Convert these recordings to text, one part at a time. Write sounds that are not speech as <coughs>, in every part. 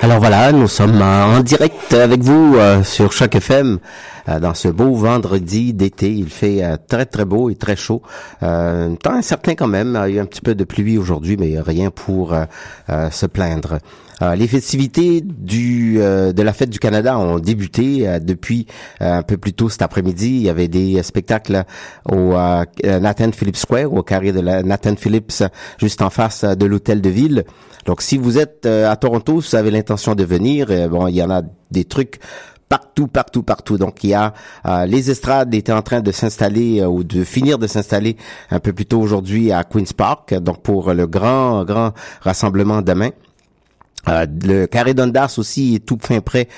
Alors voilà, nous sommes en direct avec vous euh, sur Choc FM dans ce beau vendredi d'été. Il fait euh, très très beau et très chaud. Euh, temps incertain quand même. Il y a eu un petit peu de pluie aujourd'hui, mais rien pour se plaindre. les festivités du de la fête du Canada ont débuté depuis un peu plus tôt cet après-midi. Il y avait des spectacles au Nathan Phillips Square, au carré de la Nathan Phillips, juste en face de l'hôtel de ville. Donc, si vous êtes à Toronto, si vous avez l'intention de venir, bon, il y en a des trucs partout, partout, partout. Donc il y a euh, les estrades étaient en train de s'installer euh, ou de finir de s'installer un peu plus tôt aujourd'hui à Queens Park. Donc pour le grand, grand rassemblement demain. Euh, le carré d'Ondas aussi est tout fin prêt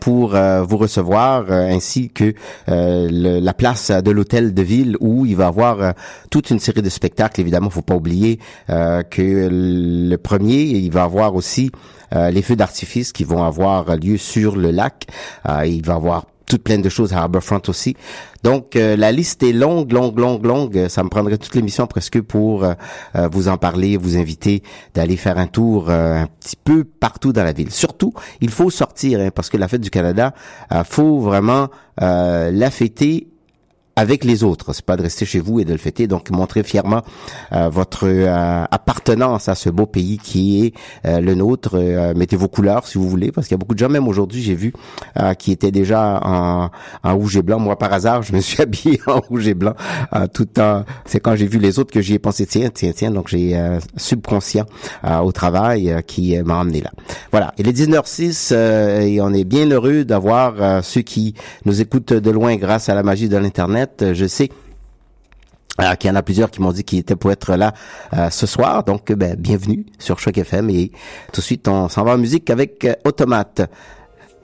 pour vous recevoir, ainsi que la place de l'hôtel de ville où il va y avoir toute une série de spectacles. Évidemment, faut pas oublier que le premier, il va y avoir aussi euh, les feux d'artifice qui vont avoir lieu sur le lac. Euh, il va avoir toutes plein de choses à Harbourfront aussi. Donc euh, la liste est longue, longue, longue, longue. Ça me prendrait toute l'émission presque pour vous en parler, vous inviter d'aller faire un tour un petit peu partout dans la ville. Surtout, il faut sortir hein, parce que la fête du Canada, faut vraiment la fêter avec les autres. C'est pas de rester chez vous et de le fêter. Donc, montrez fièrement euh, votre euh, appartenance à ce beau pays qui est euh, le nôtre. mettez vos couleurs si vous voulez, parce qu'il y a beaucoup de gens, même aujourd'hui, j'ai vu, qui étaient déjà en, en, rouge et blanc. Moi, par hasard, je me suis <laughs> habillé en rouge et blanc tout le temps. C'est quand j'ai vu les autres que j'y ai pensé, tiens, tiens, tiens. Donc, j'ai subconscient au travail qui m'a emmené là. Voilà. Il est 19h06 et on est bien heureux d'avoir ceux qui nous écoutent de loin grâce à la magie de l'Internet je sais euh, qu'il y en a plusieurs qui m'ont dit qu'ils étaient pour être là euh, ce soir. Donc, ben, bienvenue sur Choc FM. Et tout de suite, on s'en va en musique avec euh, Automate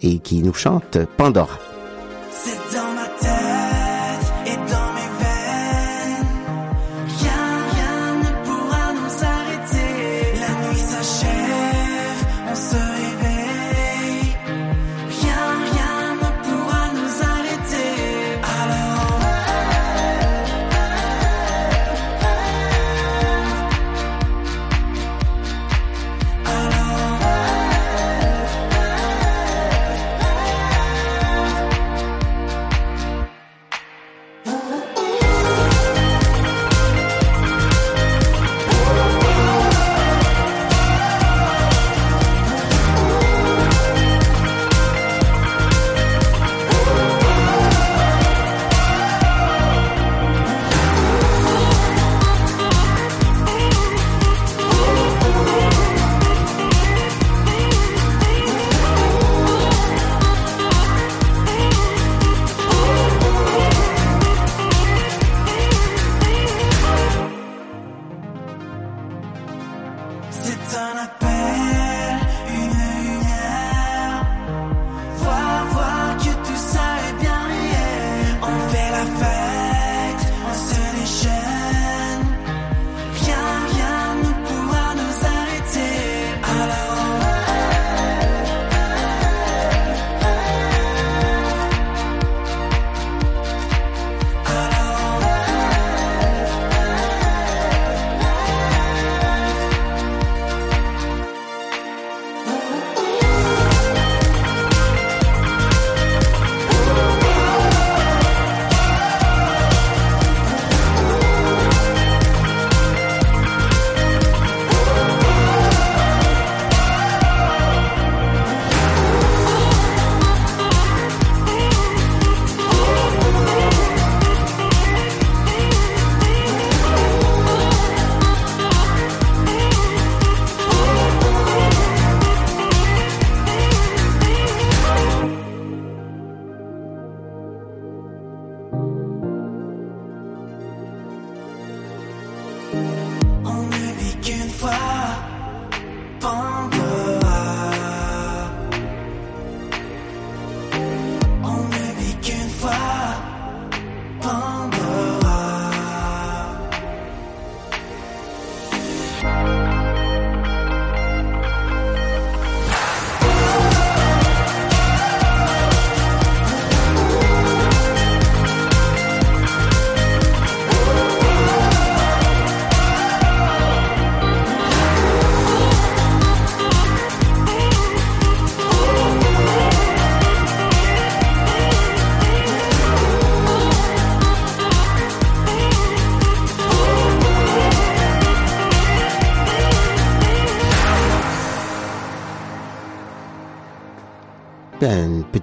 et qui nous chante Pandora.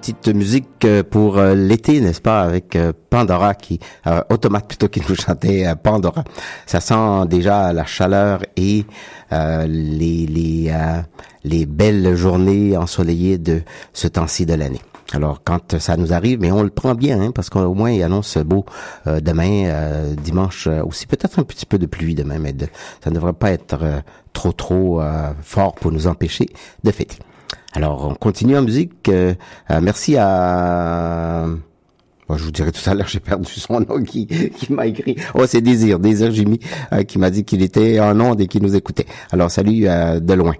Petite musique euh, pour euh, l'été, n'est-ce pas, avec euh, Pandora qui, Automate plutôt qui nous chantait Pandora. Ça sent déjà la chaleur et les les les belles journées ensoleillées de ce temps-ci de l'année. Alors quand ça nous arrive, mais on le prend bien, hein, parce qu'au moins il annonce beau demain, dimanche aussi, peut-être un petit peu de pluie demain, mais ça ne devrait pas être trop trop fort pour nous empêcher de fêter. Alors, on continue en musique. Euh, euh, merci à... je vous dirai tout à l'heure, <laughs> j'ai perdu son nom qui, m'a écrit. Oh, c'est Désir, Désir Jimmy, euh, qui m'a dit qu'il était en onde et qu'il nous écoutait. Alors, salut de loin.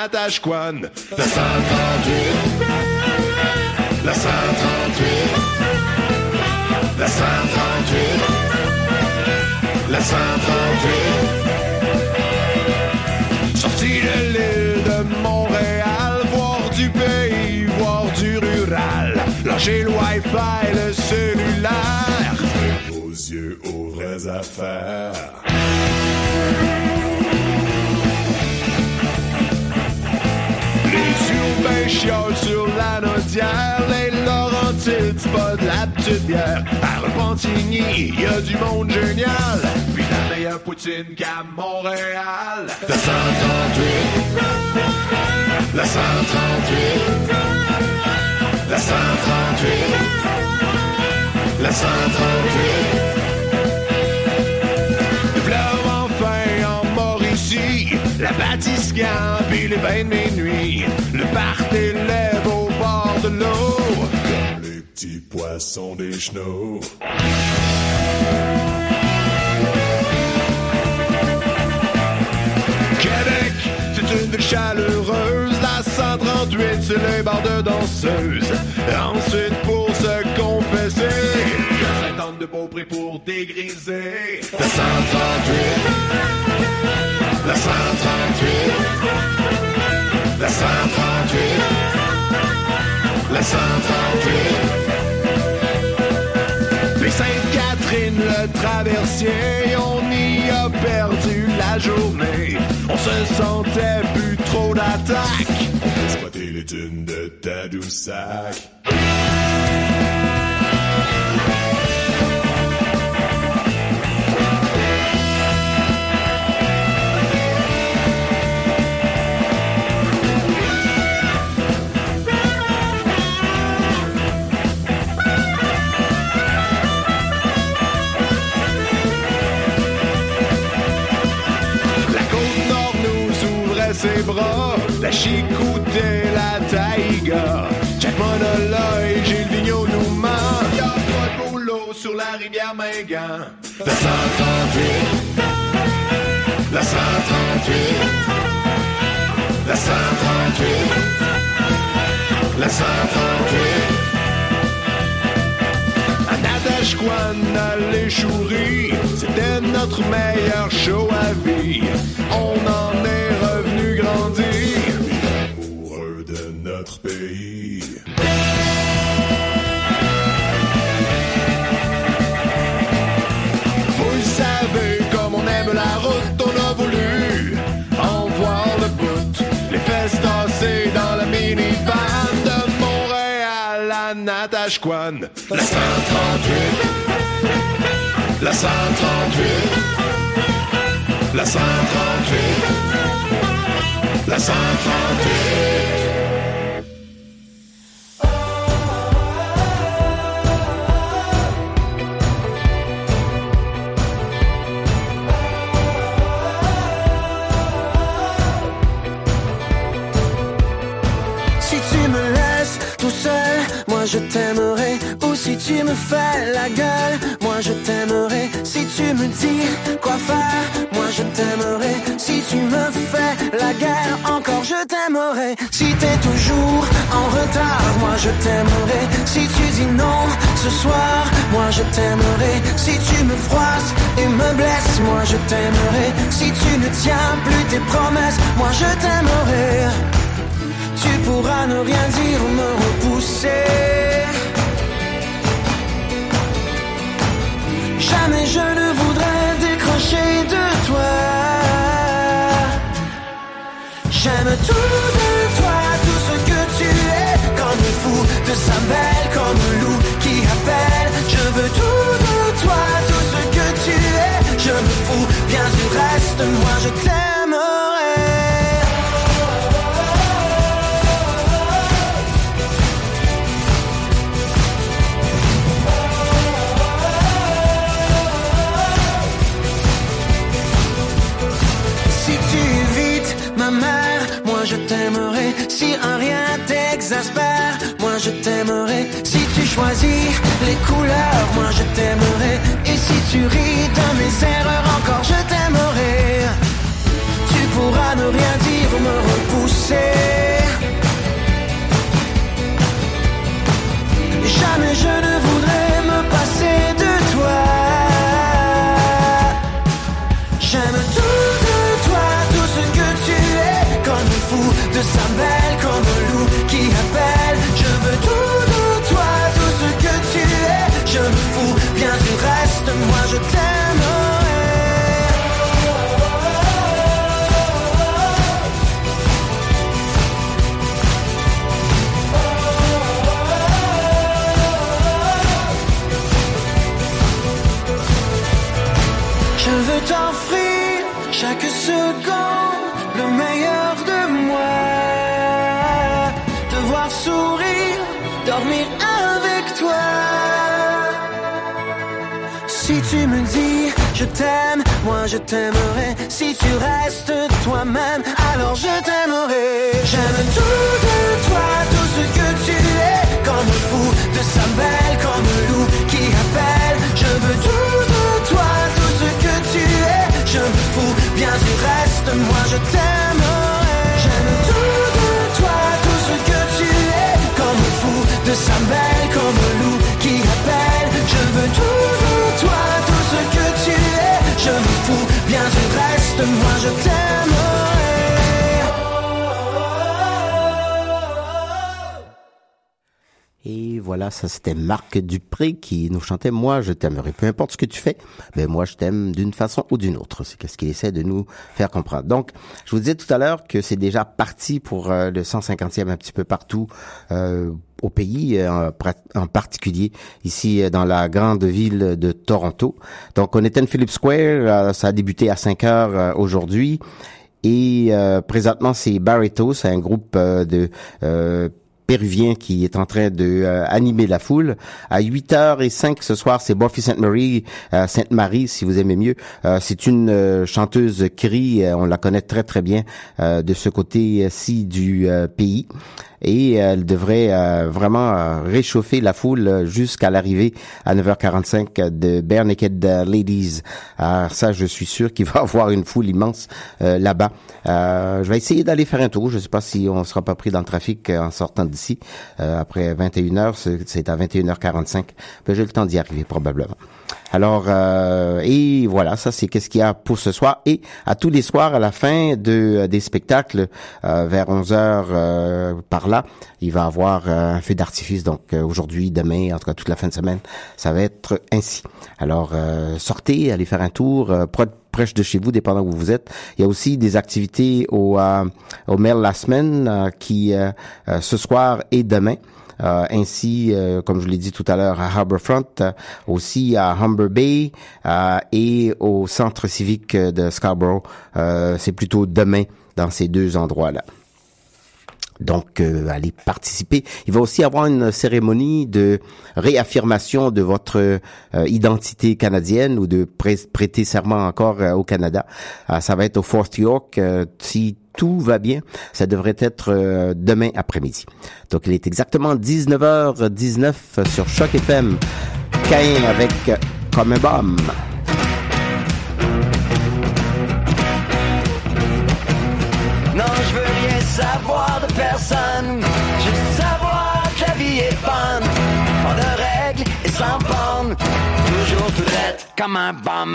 Natashquan. La 138, la 138, la 138, la 138. Sorti de l'île de Montréal, voir du pays, voir du rural. Lâcher le Wi-Fi, le cellulaire. Vos yeux aux vraies affaires. Ben chiole sur la nodière, les Laurentides, pas de la petite bière. À Repentigny, y a du monde génial, puis la meilleure poutine qu'à Montréal. La 138, la 138, la 138, la 138. La batiscan, puis les bains de minuit. Le party lève au bord de l'eau. Comme les petits poissons des chenaux. Québec, c'est une ville chaleureuse. La 138, c'est les bars de danseuses. Ensuite, pour se confesser, saint de Beaupré pour dégriser. La 138 la 138, la 138, la 138. Les Sainte-Catherine, le traversier, on y a perdu la journée. On se sentait plus trop d'attaques. Exploiter les dunes de Tadoussac. Ses bras, la chicoutait la taïga. Jack Monola et Gilles Vigneault nous ment. Y'a pas de boulot sur la rivière Mingan. La 138, la 138, la 138, la 138. Natashquan à l'échouerie, c'était notre meilleur show à vie. On en est revenu grandir, amoureux de notre pays. Natashquan. La 138, la 138, la 138 la 138. Je t'aimerai. Ou si tu me fais la gueule, moi je t'aimerai. Si tu me dis quoi faire, moi je t'aimerai. Si tu me fais la guerre, encore je t'aimerai. Si t'es toujours en retard, moi je t'aimerai. Si tu dis non ce soir, moi je t'aimerai. Si tu me froisses et me blesses, moi je t'aimerai. Si tu ne tiens plus tes promesses, moi je t'aimerai. Tu pourras ne rien dire ou me repousser. Jamais je ne voudrais décrocher de toi. J'aime tout de toi, tout ce que tu es, comme le fou de sa belle, comme le loup qui appelle. Choisis les couleurs, moi je t'aimerai. Et si tu ris je t'aime, moi je t'aimerai. Si tu restes toi-même, alors je t'aimerai. J'aime tout de toi, tout ce que tu es. Comme le fou de sa belle, comme le loup qui appelle. Je veux tout de toi, tout ce que tu es. Je me fous bien du reste, moi je t'aimerai. J'aime tout de toi, tout ce que tu es. Comme le fou de sa belle, comme le loup qui appelle. Je veux tout de toi, tout ce que tu es. Je me fous bien reste, moi je. Et voilà, ça c'était Marc Dupré qui nous chantait Moi je t'aimerai. Peu importe ce que tu fais, mais moi je t'aime d'une façon ou d'une autre. C'est ce qu'il essaie de nous faire comprendre. Donc, je vous disais tout à l'heure que c'est déjà parti pour euh, le 150e un petit peu partout euh, au pays, euh, en, en particulier ici euh, dans la grande ville de Toronto. Donc, on était à Phillips Square. euh, ça a débuté à 5 heures aujourd'hui. Et euh, présentement, c'est Barreto, c'est un groupe de euh, péruvien qui est en train de euh, animer la foule. À 8h05 ce soir, c'est Buffy Sainte-Marie, euh, Sainte-Marie, si vous aimez mieux. Euh, c'est une euh, chanteuse cri, euh, on la connaît très très bien euh, de ce côté-ci du pays. Et elle devrait euh, vraiment réchauffer la foule jusqu'à l'arrivée à 9h45 de Bare Naked Ladies. Alors ça, je suis sûr qu'il <laughs> va y avoir une foule immense euh, là-bas. Euh, je vais essayer d'aller faire un tour. Je ne sais pas si on sera pas pris dans le trafic en sortant d'ici. Euh, après 21h, c'est- c'est à 21h45. Ben, J'ai le temps d'y arriver probablement. Alors, euh, et voilà, ça c'est qu'est-ce qu'il y a pour ce soir. Et à tous les soirs, à la fin de, des spectacles, euh, vers 11 heures euh, par là, il va avoir euh, un feu d'artifice. Donc euh, aujourd'hui, demain, en tout cas toute la fin de semaine, ça va être ainsi. Alors, euh, sortez, allez faire un tour, euh, proche de chez vous, dépendant où vous êtes. Il y a aussi des activités au, euh, au Mail la semaine euh, qui, euh, euh, ce soir et demain. Euh, ainsi, euh, comme je l'ai dit tout à l'heure, à Harbourfront, euh, aussi à Humber Bay et au centre civique de Scarborough. C'est plutôt demain dans ces deux endroits-là. Donc, euh, allez participer. Il va aussi avoir une cérémonie de réaffirmation de votre euh, identité canadienne ou de prêter serment encore euh, au Canada. Euh, ça va être au Fort York. euh, si tout va bien, ça devrait être euh, demain après-midi. Donc, il est exactement 19h19 sur Choc FM. Cain avec Comme un bombe. personne. Juste savoir que la vie est bonne. Pas de règles et sans bornes. Toujours tout être comme un bon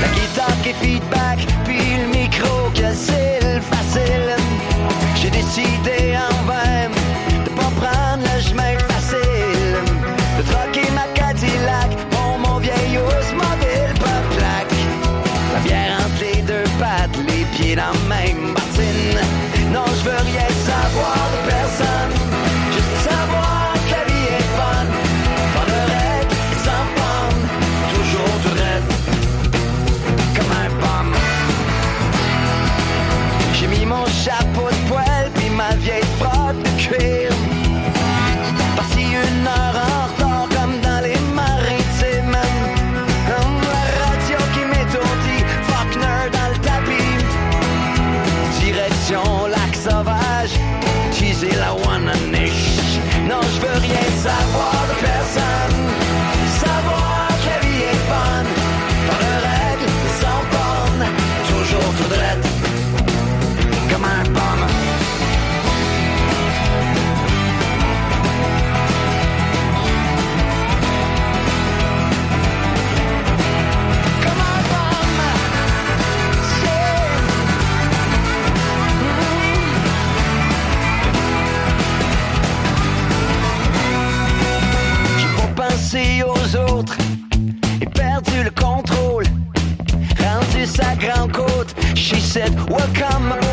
La guitare qui feedback aux autres et perdu le contrôle. Rendu sa grande côte, she said, Welcome.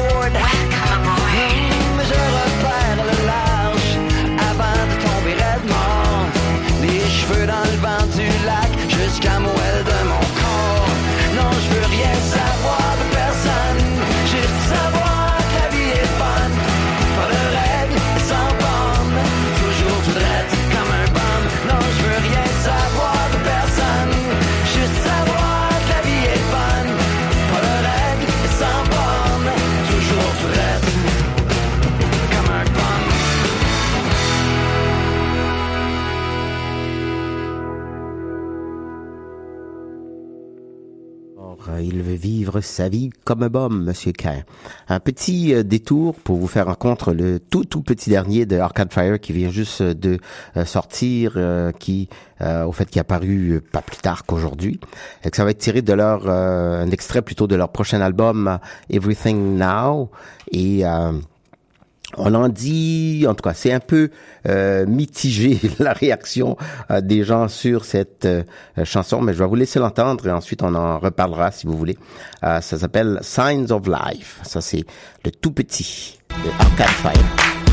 vivre sa vie comme un bum, Monsieur Cain. Un petit euh, détour pour vous faire rencontrer le tout tout petit dernier de Arcade Fire qui vient juste de euh, sortir, euh, qui au fait qui est apparu pas plus tard qu'aujourd'hui. Et que ça va être tiré de leur un extrait plutôt de leur prochain album Everything Now et on en dit, en tout cas, c'est un peu euh, mitigé <laughs> la réaction euh, des gens sur cette euh, chanson, mais je vais vous laisser l'entendre et ensuite on en reparlera si vous voulez. Euh, ça s'appelle Signs of Life. Ça c'est le tout petit de Arcade Fire.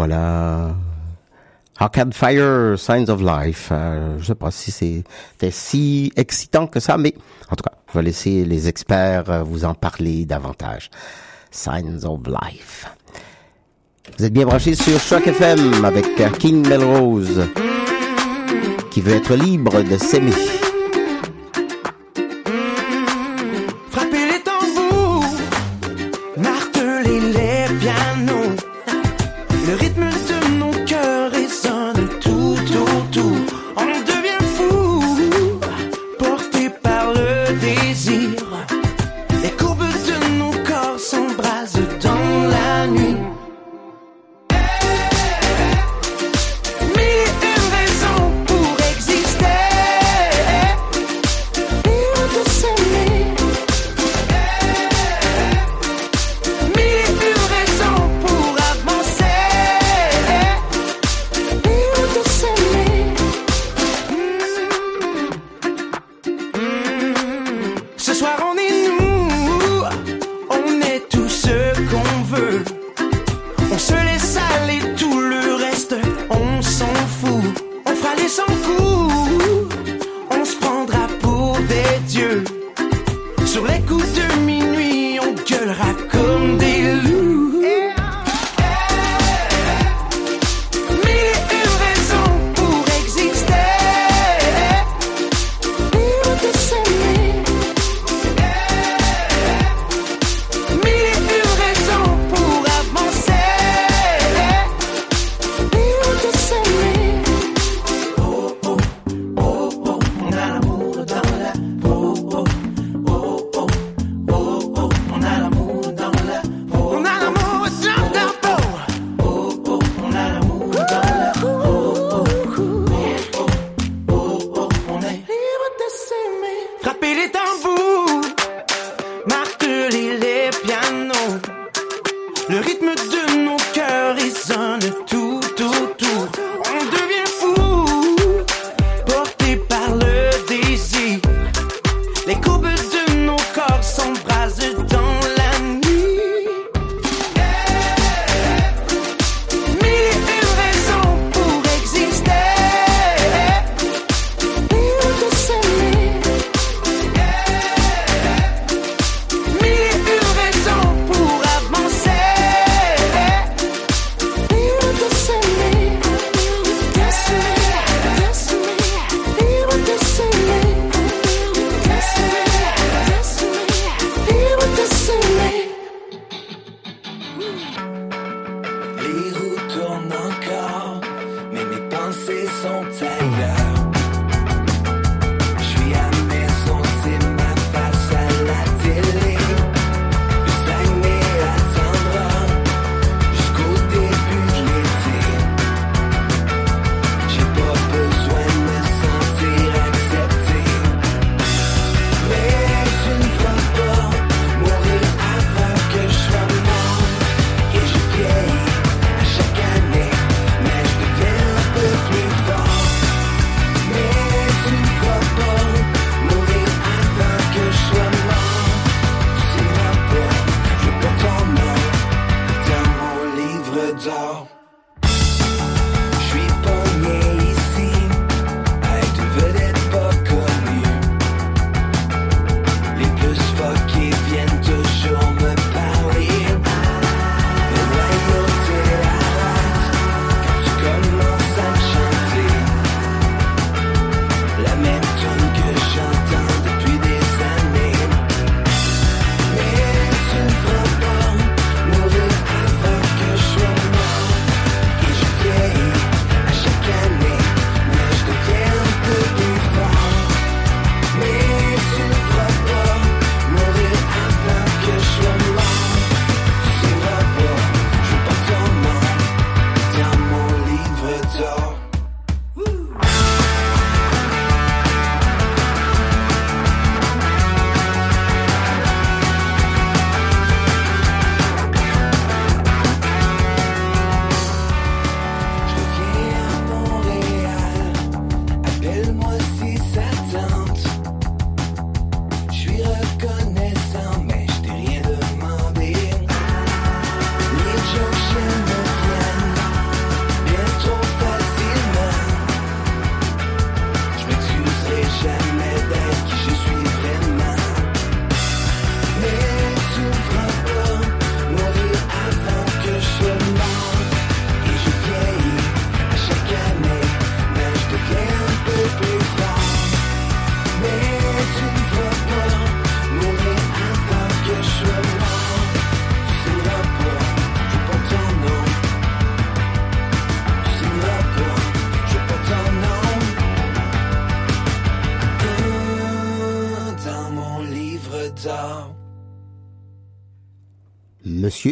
voilà. Arcade Fire, Signs of Life. Euh, je sais pas si c'était si excitant que ça, mais en tout cas, je vais laisser les experts euh, vous en parler davantage. Signs of Life. Vous êtes bien branchés sur Shock FM avec King Melrose, qui veut être libre de s'aimer.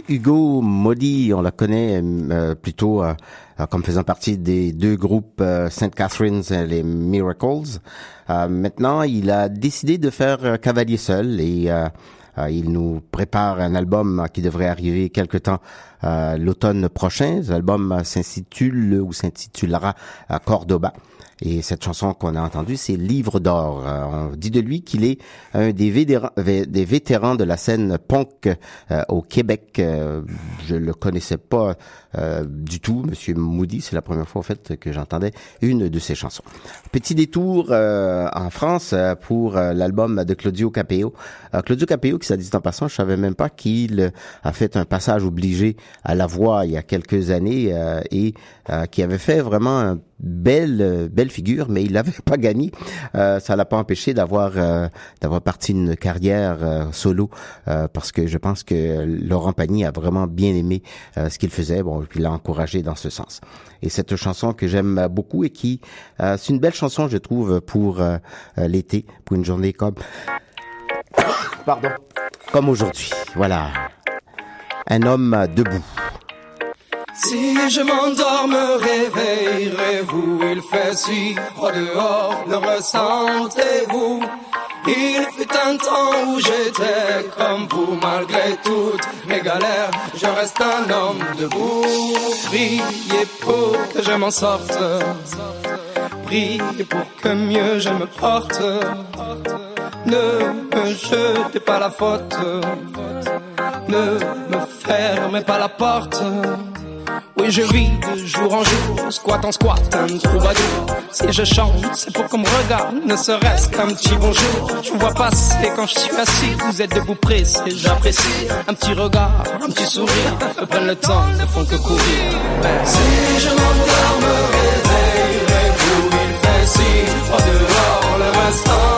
Hugo Modi, on le connaît euh, plutôt euh, euh, comme faisant partie des deux groupes euh. Catherine's et les Miracles. Euh, maintenant, il a décidé de faire euh, cavalier seul et il nous prépare un album qui devrait arriver quelque temps l'automne prochain. L'album s'intitule ou s'intitulera Cordoba. Et cette chanson qu'on a entendue, c'est Livre d'or. Euh, on dit de lui qu'il est un des vétérans, de la scène punk euh, au Québec. Euh, je le connaissais pas euh, du tout, Monsieur Moody. C'est la première fois en fait que j'entendais une de ses chansons. Petit détour euh, en France euh, pour euh, l'album de Claudio Capeo. Claudio Capeo, qui s'est dit en passant, je savais même pas qu'il a fait un passage obligé à la voix il y a quelques années et qui avait fait vraiment un belle belle figure, mais il n'avait <laughs> pas gagné. Euh, ça l'a pas empêché d'avoir euh, d'avoir parti une carrière euh, solo parce que je pense que Laurent Pagny a vraiment bien aimé ce qu'il faisait. Il l'a dans ce sens. Et cette chanson que j'aime beaucoup et qui euh, c'est une belle chanson, je trouve, pour euh, euh, l'été, pour une journée comme <coughs> pardon comme aujourd'hui. Voilà, un homme debout. Si je m'endors, me réveillerez-vous? Il fait si dehors, le ressentez-vous Il fut un temps où j'étais comme vous Malgré toutes mes galères, je reste un homme debout. Priez pour que je m'en sorte. Priez pour que mieux je me porte. Ne me jetez pas la faute. Ne me fermez pas la porte. Oui, je vis de jour en jour, squat en squat, un troubadour. Si je chante, c'est pour qu'on me regarde, ne serait-ce qu'un petit bonjour. Je vous vois passer quand je suis assis, vous êtes debout pressé, j'apprécie. Un petit regard, un petit sourire, me prennent le temps, ne font que courir. Si je m'endors, me réveillerez-vous, il fait si froid dehors, le restant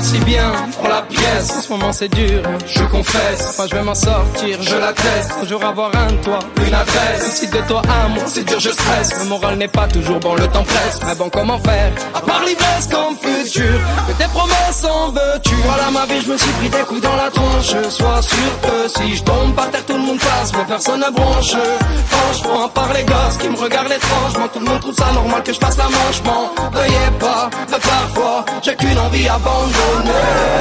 Merci bien pour la pièce, en ce moment c'est dur, je confesse. Moi je vais m'en sortir, je l'atteste. Toujours avoir un toit, une adresse. Si de toi à moi, c'est dur, je stresse. Le moral n'est pas toujours bon, le temps presse. Mais bon, comment faire? À part l'ivresse comme futur, que tes promesses en veux-tu? Voilà ma vie, je me suis pris des coups dans la tronche. Sois sûr que si je tombe par terre, tout le monde passe, mais personne ne bronche. Franchement, à part les gosses qui me regardent étrangement, tout le monde trouve ça normal que je fasse la manche. M'en veuillez pas, mais parfois, j'ai qu'une envie abandonnée.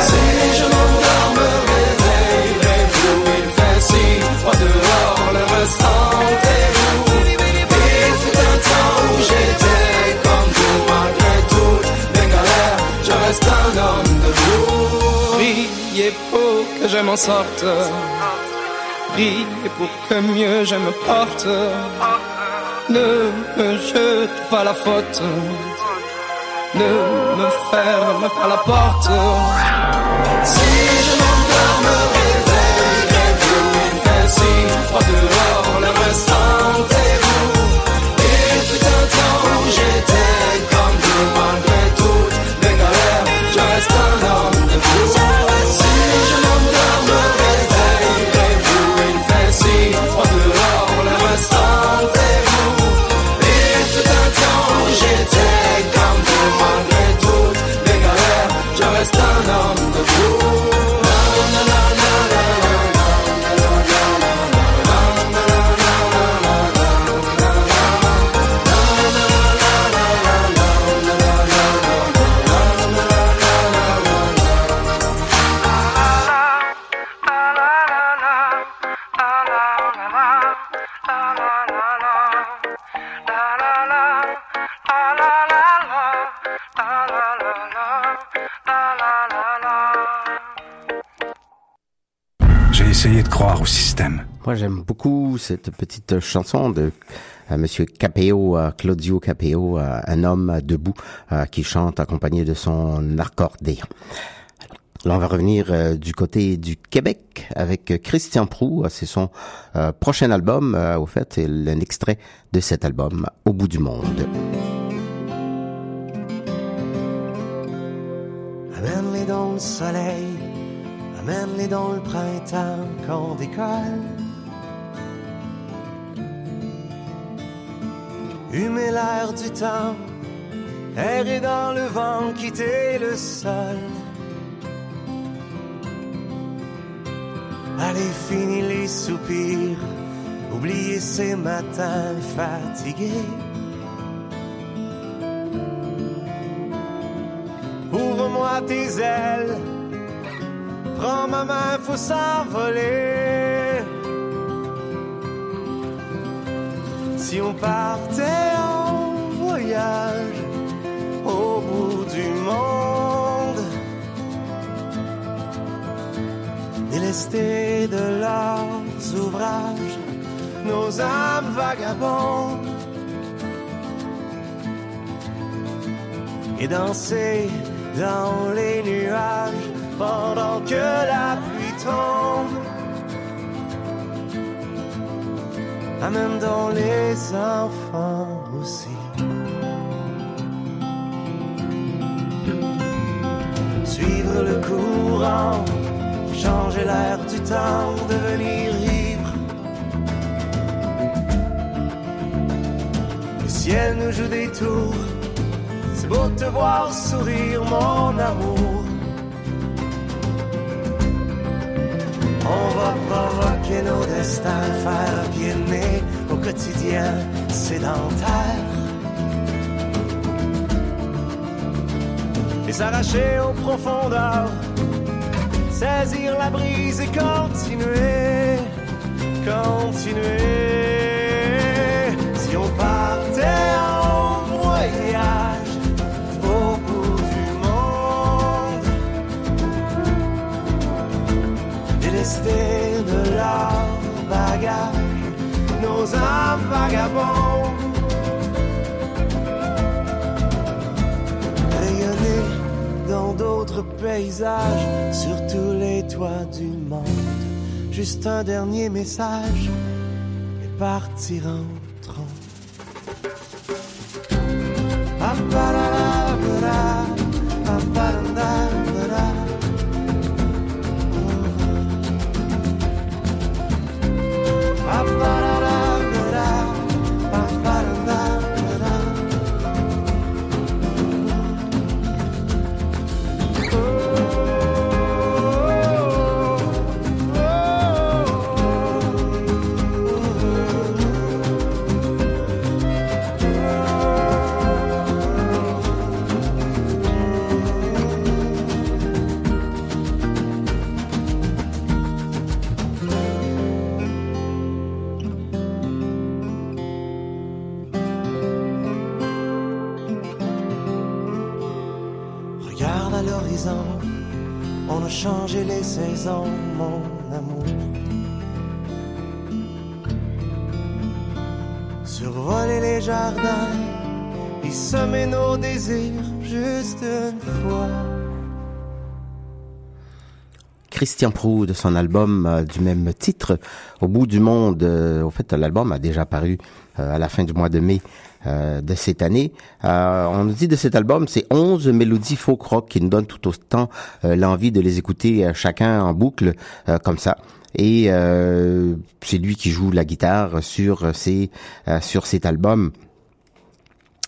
Si je m'endors, me réveillerez-vous. Il fait si froid dehors, le restant est vous. Il fut un temps où j'étais comme vous, malgré toutes mes galères, je reste un homme debout. Priez pour que je m'en sorte. Priez pour que mieux je me porte. Ne me jete pas la faute. Ne me ferme pas la porte. Au système. Moi, j'aime beaucoup cette petite chanson de euh, Monsieur Capeo, euh, Claudio Capeo, euh, un homme debout euh, qui chante accompagné de son accordéon. Là, on va revenir euh, du côté du Québec avec Christian Prou. C'est son euh, prochain album. Euh, au fait, c'est un extrait de cet album, Au bout du monde. Amène-les dans le soleil, Emmène-les dans le printemps qu'on décolle. Humer l'air du temps, errer dans le vent, quitter le sol. Allez, finis les soupirs, oublier ces matins fatigués. Ouvre-moi tes ailes, prends ma main, faut s'envoler. Si on partait en voyage au bout du monde, délestés de leurs ouvrages, nos âmes vagabondes, et danser dans les nuages pendant que la pluie tombe. Amène dans les enfants aussi. Suivre le courant, changer l'air du temps, devenir ivre. Le ciel nous joue des tours, c'est beau de te voir sourire, mon amour. On va provoquer nos destins, faire pied de nez au quotidien sédentaire. Et s'arracher aux profondeurs, saisir la brise et continuer, continuer. Si on partait nos âmes vagabonds. Rayonner dans d'autres paysages, sur tous les toits du monde. Juste un dernier message et partir Christian Prou de son album euh, du même titre, Au bout du monde. Euh, au fait, l'album a déjà paru euh, à la fin du mois de mai de cette année. On nous dit de cet album, c'est 11 mélodies folk rock qui nous donnent tout autant l'envie de les écouter chacun en boucle comme ça. Et c'est lui qui joue la guitare sur sur cet album.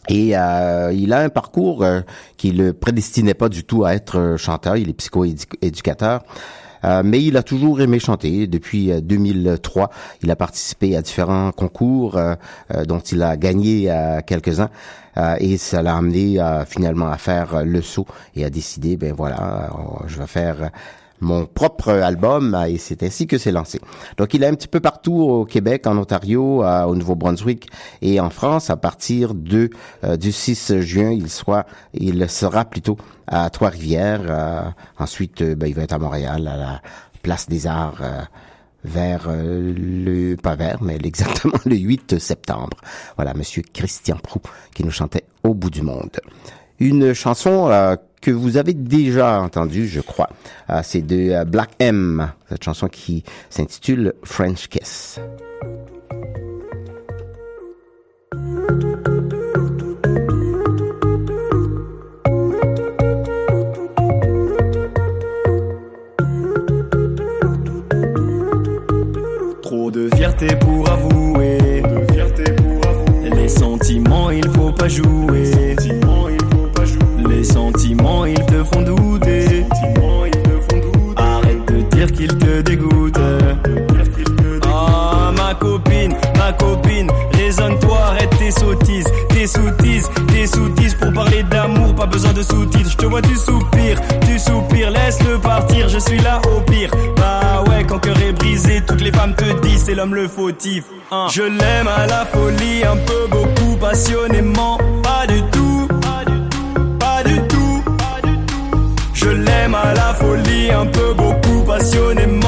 Et euh, il a un parcours euh, qui le prédestinait pas du tout à être euh, chanteur. Il est psychoéducateur. Euh, mais il a toujours aimé chanter. Depuis euh, 2003, il a participé à différents concours euh, euh, dont il a gagné euh, quelques-uns. Euh, et ça l'a amené euh, finalement à faire euh, le saut et à décider, ben voilà, euh, je vais faire euh, mon propre album euh, et c'est ainsi que c'est lancé. Donc il est un petit peu partout au Québec, en Ontario, au Nouveau-Brunswick et en France. À partir de euh, du 6 juin, il soit, il sera plutôt à Trois-Rivières. Euh, ensuite, euh, ben, il va être à Montréal, à la Place des Arts. vers le pas vers mais exactement <laughs> le 8 septembre. Voilà monsieur Christian Prou qui nous chantait au bout du monde. Une chanson que vous avez déjà entendu, je crois. Ah, c'est de euh, Black M, cette chanson qui s'intitule French Kiss. Trop de fierté pour avouer, de fierté pour avouer. Les sentiments, il faut pas jouer sentiments, ils te font douter. Arrête de dire qu'ils te dégoûtent. Ah, ma copine, ma copine, raisonne-toi, arrête tes sottises, tes sottises, tes sottises pour parler d'amour, pas besoin de sous-titres. Je te vois, tu soupires, tu soupires, laisse-le partir, je suis là au pire. Bah ouais, quand cœur est brisé, toutes les femmes te disent c'est l'homme le fautif. Hein. Je l'aime à la folie, un peu beaucoup, passionnément, pas du tout, L'aime à la folie, un peu beaucoup, passionnément,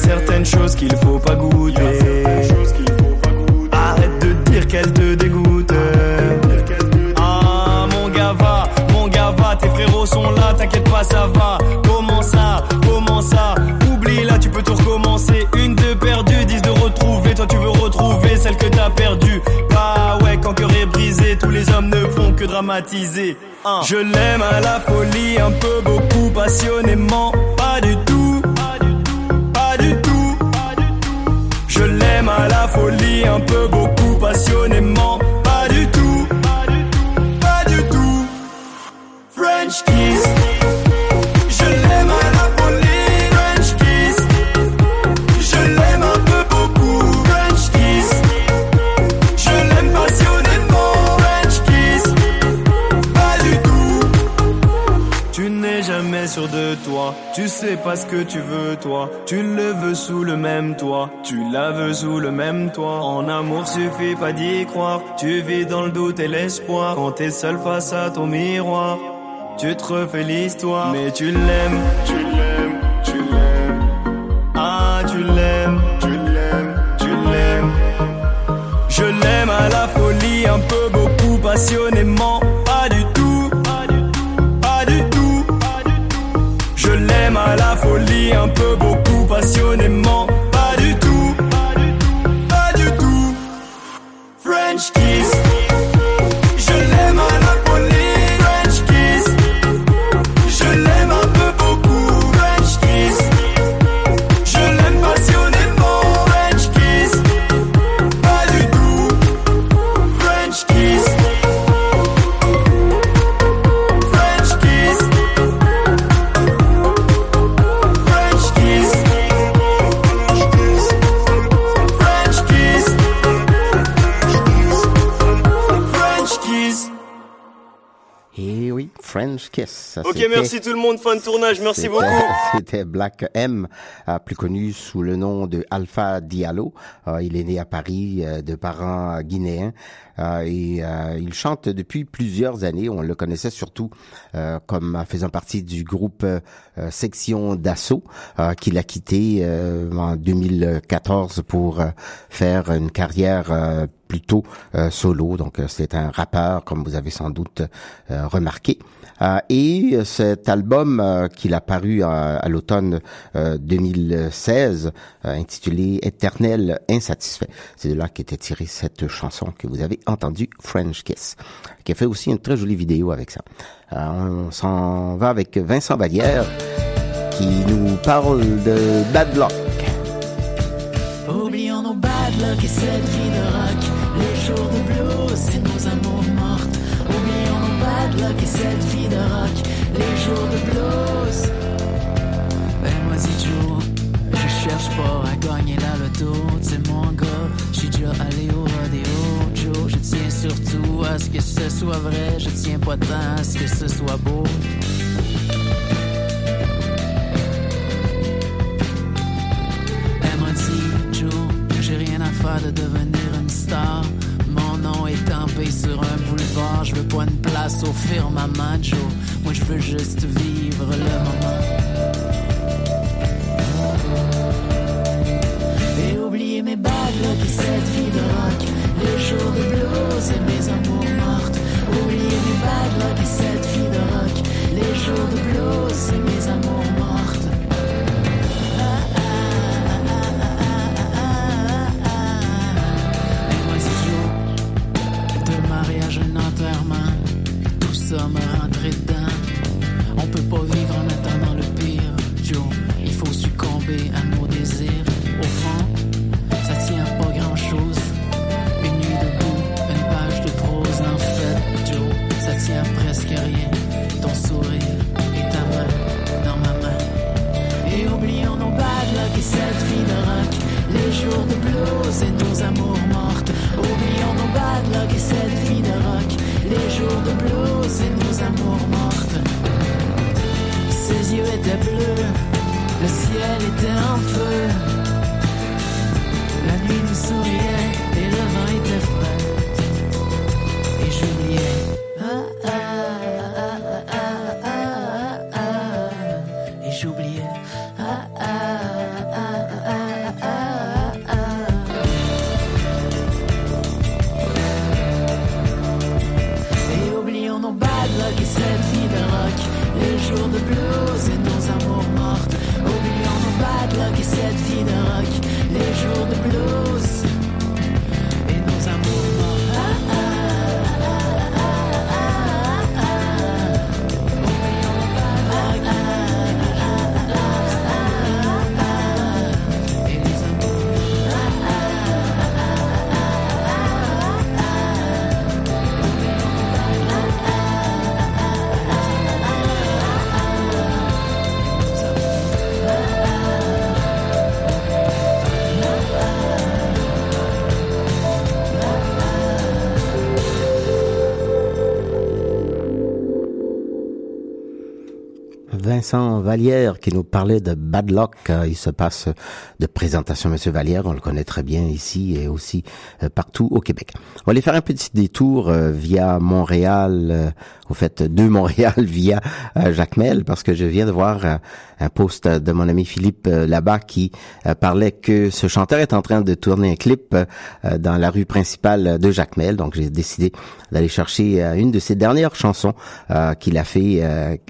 certaines choses qu'il faut pas goûter. Arrête de dire qu'elle te dégoûte. Ah, mon gars va, mon gars va, tes frérots sont là, t'inquiète pas, ça va. Comment ça, comment ça? Oublie là, tu peux tout recommencer. Une de perdue, dix de retrouver. Toi, tu veux retrouver celle que t'as perdue. Bah ouais, quand cœur est brisé, tous les hommes ne font que dramatiser. Je l'aime à la folie, un peu beaucoup, passionnément, pas du tout. À la folie, un peu beaucoup, passionnément, pas du tout. Pas du tout. French kiss. Sais pas ce que tu veux toi, tu le veux sous le même toit, tu la veux sous le même toit. En amour suffit pas d'y croire, tu vis dans le doute et l'espoir, quand t'es seul face à ton miroir. Tu te refais l'histoire, mais tu l'aimes, tu l'aimes, tu l'aimes. Ah, tu l'aimes, tu l'aimes, tu l'aimes. Je l'aime à la folie, un peu beaucoup, passionnément, la folie, un peu beaucoup, passionnément, Kiss. Ça, Ok, merci tout le monde, fin de tournage, merci beaucoup. <laughs> C'était Black M, euh, plus connu sous le nom de Alpha Diallo. Euh, il est né à Paris euh, de parents guinéens et il chante depuis plusieurs années. On le connaissait surtout comme faisant partie du groupe Section d'Assaut qu'il a quitté en 2014 pour faire une carrière plutôt euh, solo. Donc c'est un rappeur, comme vous avez sans doute euh, remarqué. Euh, et euh, cet album euh, qu'il a paru à l'automne euh, 2016, euh, intitulé Éternel insatisfait, c'est de là qu'était tirée cette chanson que vous avez entendue, French Kiss, qui a fait aussi une très jolie vidéo avec ça. On s'en va avec Vincent Vallière qui nous parle de Bad Luck. Oublions nos bad luck et cette vie de rock. Les jours de blues cette vie de rock. Les jours de blues. Ben moi dis Joe, je cherche pas à gagner la loto. C'est mon gars, j'suis déjà allé au rodéo. Joe, je tiens surtout à ce que ce soit vrai. Je tiens pas tant à ce que ce soit beau. Elle m'a dit, Joe, j'ai rien à faire de devenir une star nom est tapé sur un boulevard. Je veux pas une place au firmament, Joe. Moi, je veux juste vivre le moment. Et oublier mes bagues, et cette vie de rock. Le jour de blues et mes amours mortes. Oublier mes bagues, et cette Vincent qui nous parlait de Bad Luck. Euh, Il se passe de présentation, Monsieur Vallière. On le connaît très bien ici et aussi euh, partout au Québec. On va aller faire un petit détour euh, via Montréal, euh, au fait de Montréal <laughs> via Jacmel, parce que je viens de voir un post de mon ami Philippe là-bas qui parlait que ce chanteur est en train de tourner un clip dans la rue principale de Jacmel. Donc j'ai décidé d'aller chercher une de ses dernières chansons qu'il a fait,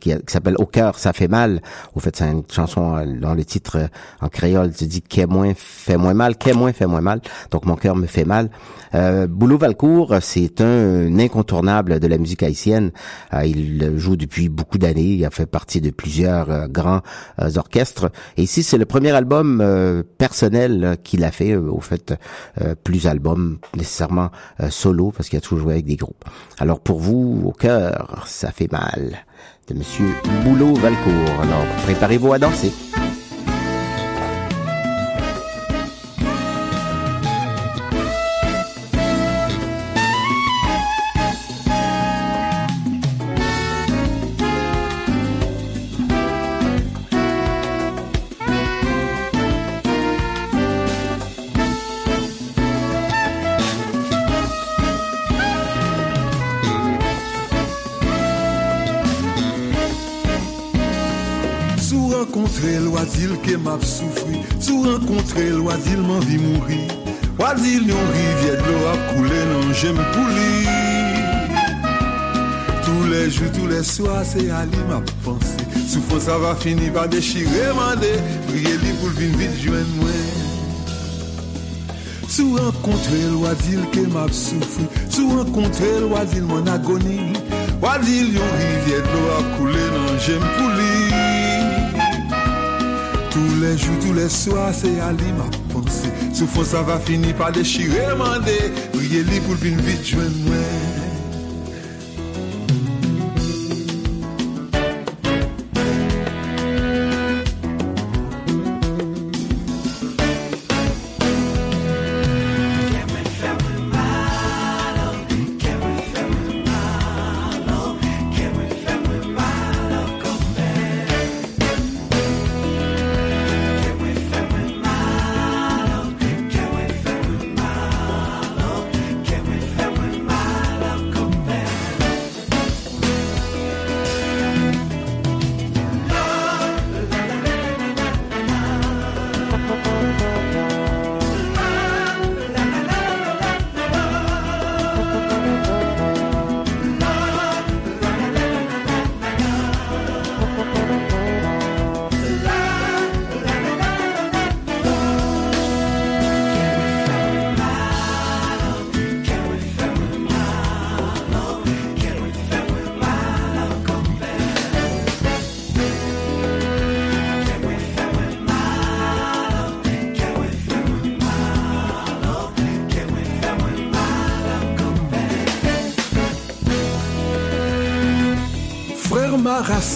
qui, s'appelle Au cœur, ça fait mal. Au fait, c'est une chanson dont le titre en créole se dit Qu'est moins fait moins mal, qu'est moins fait moins mal. Donc mon cœur me fait mal. Euh, Boulot Valcourt, c'est un, incontournable de la musique haïtienne. Euh, il joue depuis beaucoup d'années. Il a fait partie de plusieurs euh, grands euh, orchestres. Et ici, c'est le premier album personnel qu'il a fait. au fait, plus album nécessairement solo parce qu'il a toujours joué avec des groupes. Alors pour vous, au cœur, ça fait mal. De Monsieur Boulot Valcourt. Alors préparez-vous à danser. Renkontre l wadil ke map soufri Sou renkontre l wadil man vi mouri. Wadil yon rivye dlo ap koule nan jem pou li. Tous les jours, tous les soirs, c'est Ali m'a pensé Souffrance ça va finir par déchirer mandé. Prier li pou vin vite joindre moi. Sou renkontre l wadil ke map soufri Sou renkontre l wadil mon agoni Wadil yon rivye dlo ap koule nan jem pou li Tous les jours, tous les soirs, c'est Ali m'a pensé Souffrance ça va finir par déchirer mandé Prier li pou vin vite joindre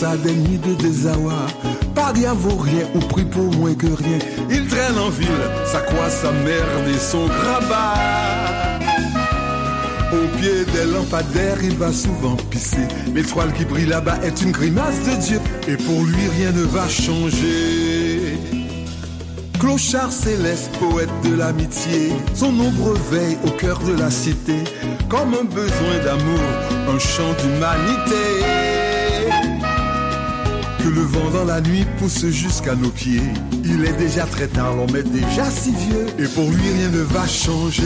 Marassa, des nuits de désarroi. Paris vaut rien ou pris pour moins que rien. Il traîne en ville, ça croit sa merde et son grabat. Au pied des lampadaires, il va souvent pisser. L'étoile qui brille là-bas est une grimace de Dieu. Et pour lui, rien ne va changer. Clochard céleste, poète de l'amitié, son ombre veille au cœur de la cité, comme un besoin d'amour, un chant d'humanité. Que le vent dans la nuit pousse jusqu'à nos pieds. Il est déjà très tard, l'homme est déjà si vieux, et pour lui rien ne va changer.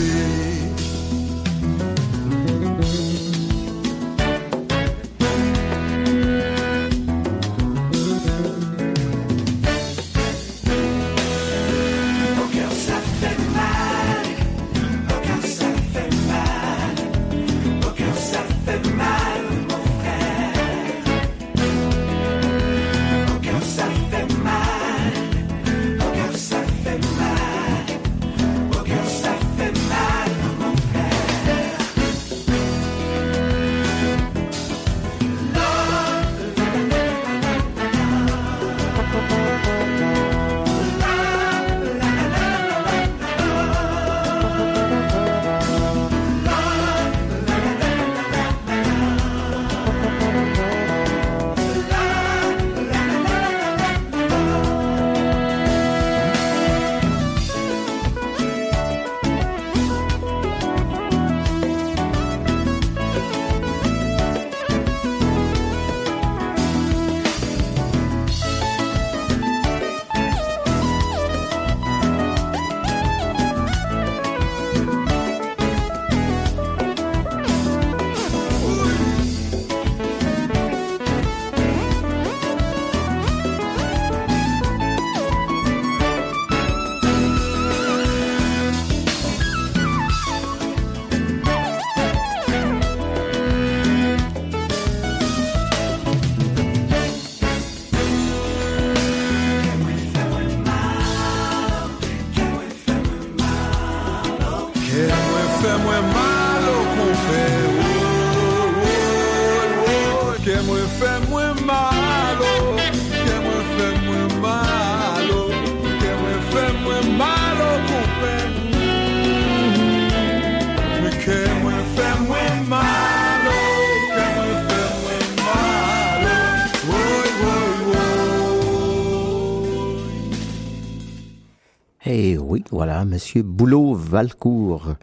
Monsieur Boulot Valcourt,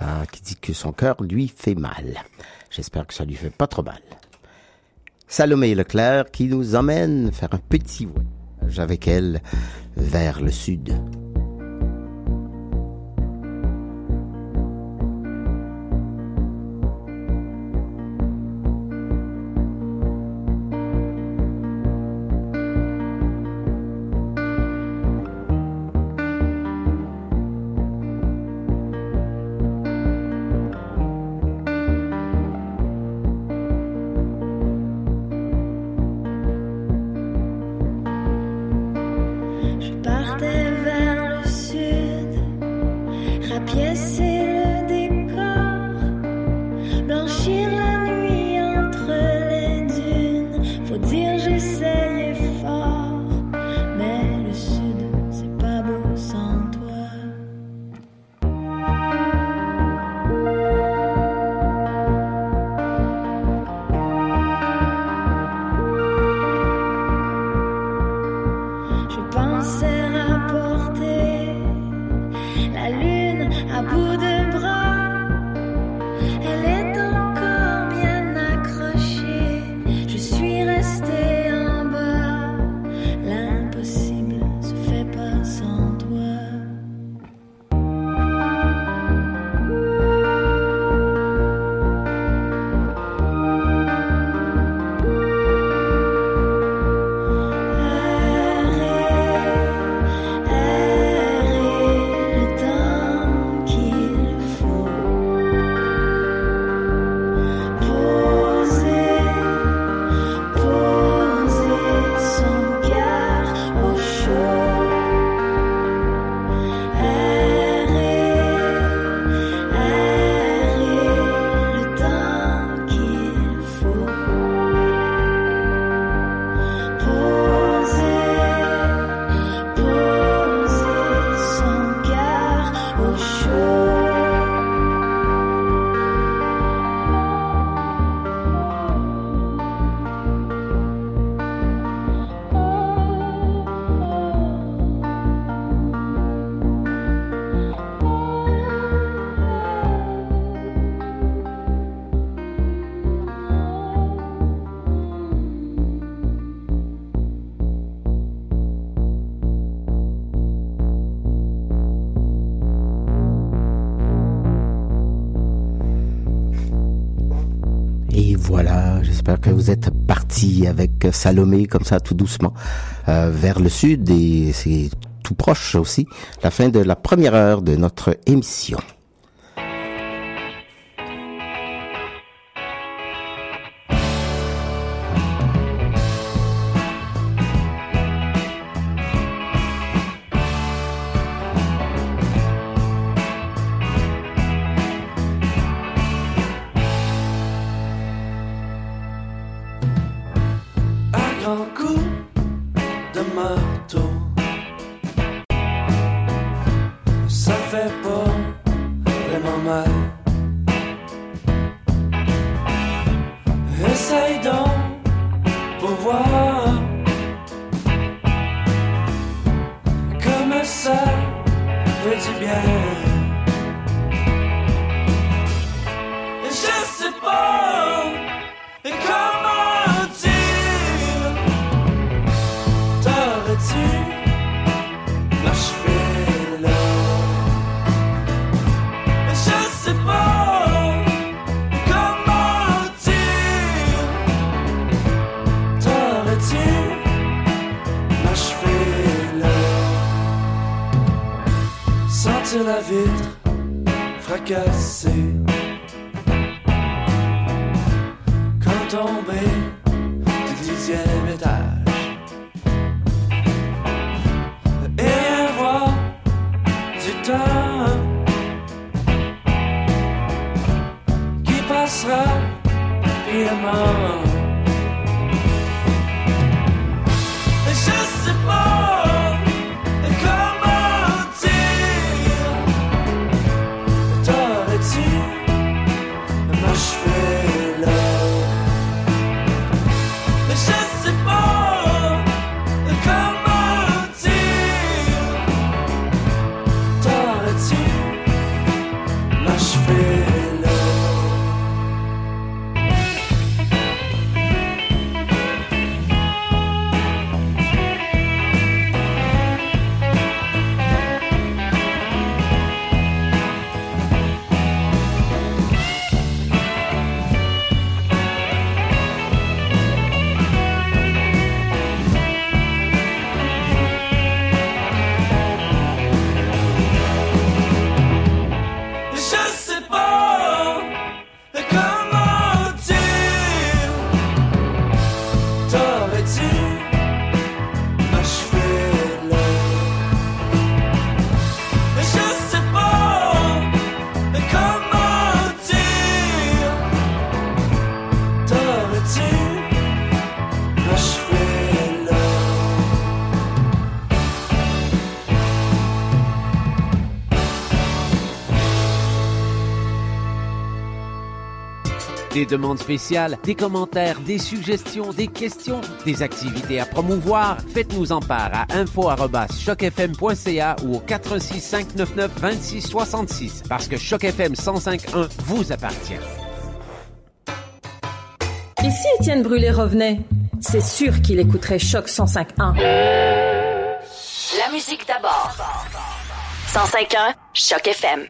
euh, qui dit que son cœur lui fait mal. J'espère que ça lui fait pas trop mal. Salomé Leclerc qui nous emmène faire un petit voyage avec elle vers le sud. J'espère que vous êtes partis avec Salomé comme ça tout doucement euh, vers le sud et c'est tout proche aussi la fin de la première heure de notre émission. Des demandes spéciales, des commentaires, des suggestions, des questions, des activités à promouvoir, faites-nous en part à info@chocfm.ca ou au 416 599 2666 parce que Choc FM 1051 vous appartient. Et si Étienne Brûlé revenait C'est sûr qu'il écouterait Choc 105.1. La musique d'abord. 105.1 Choc FM.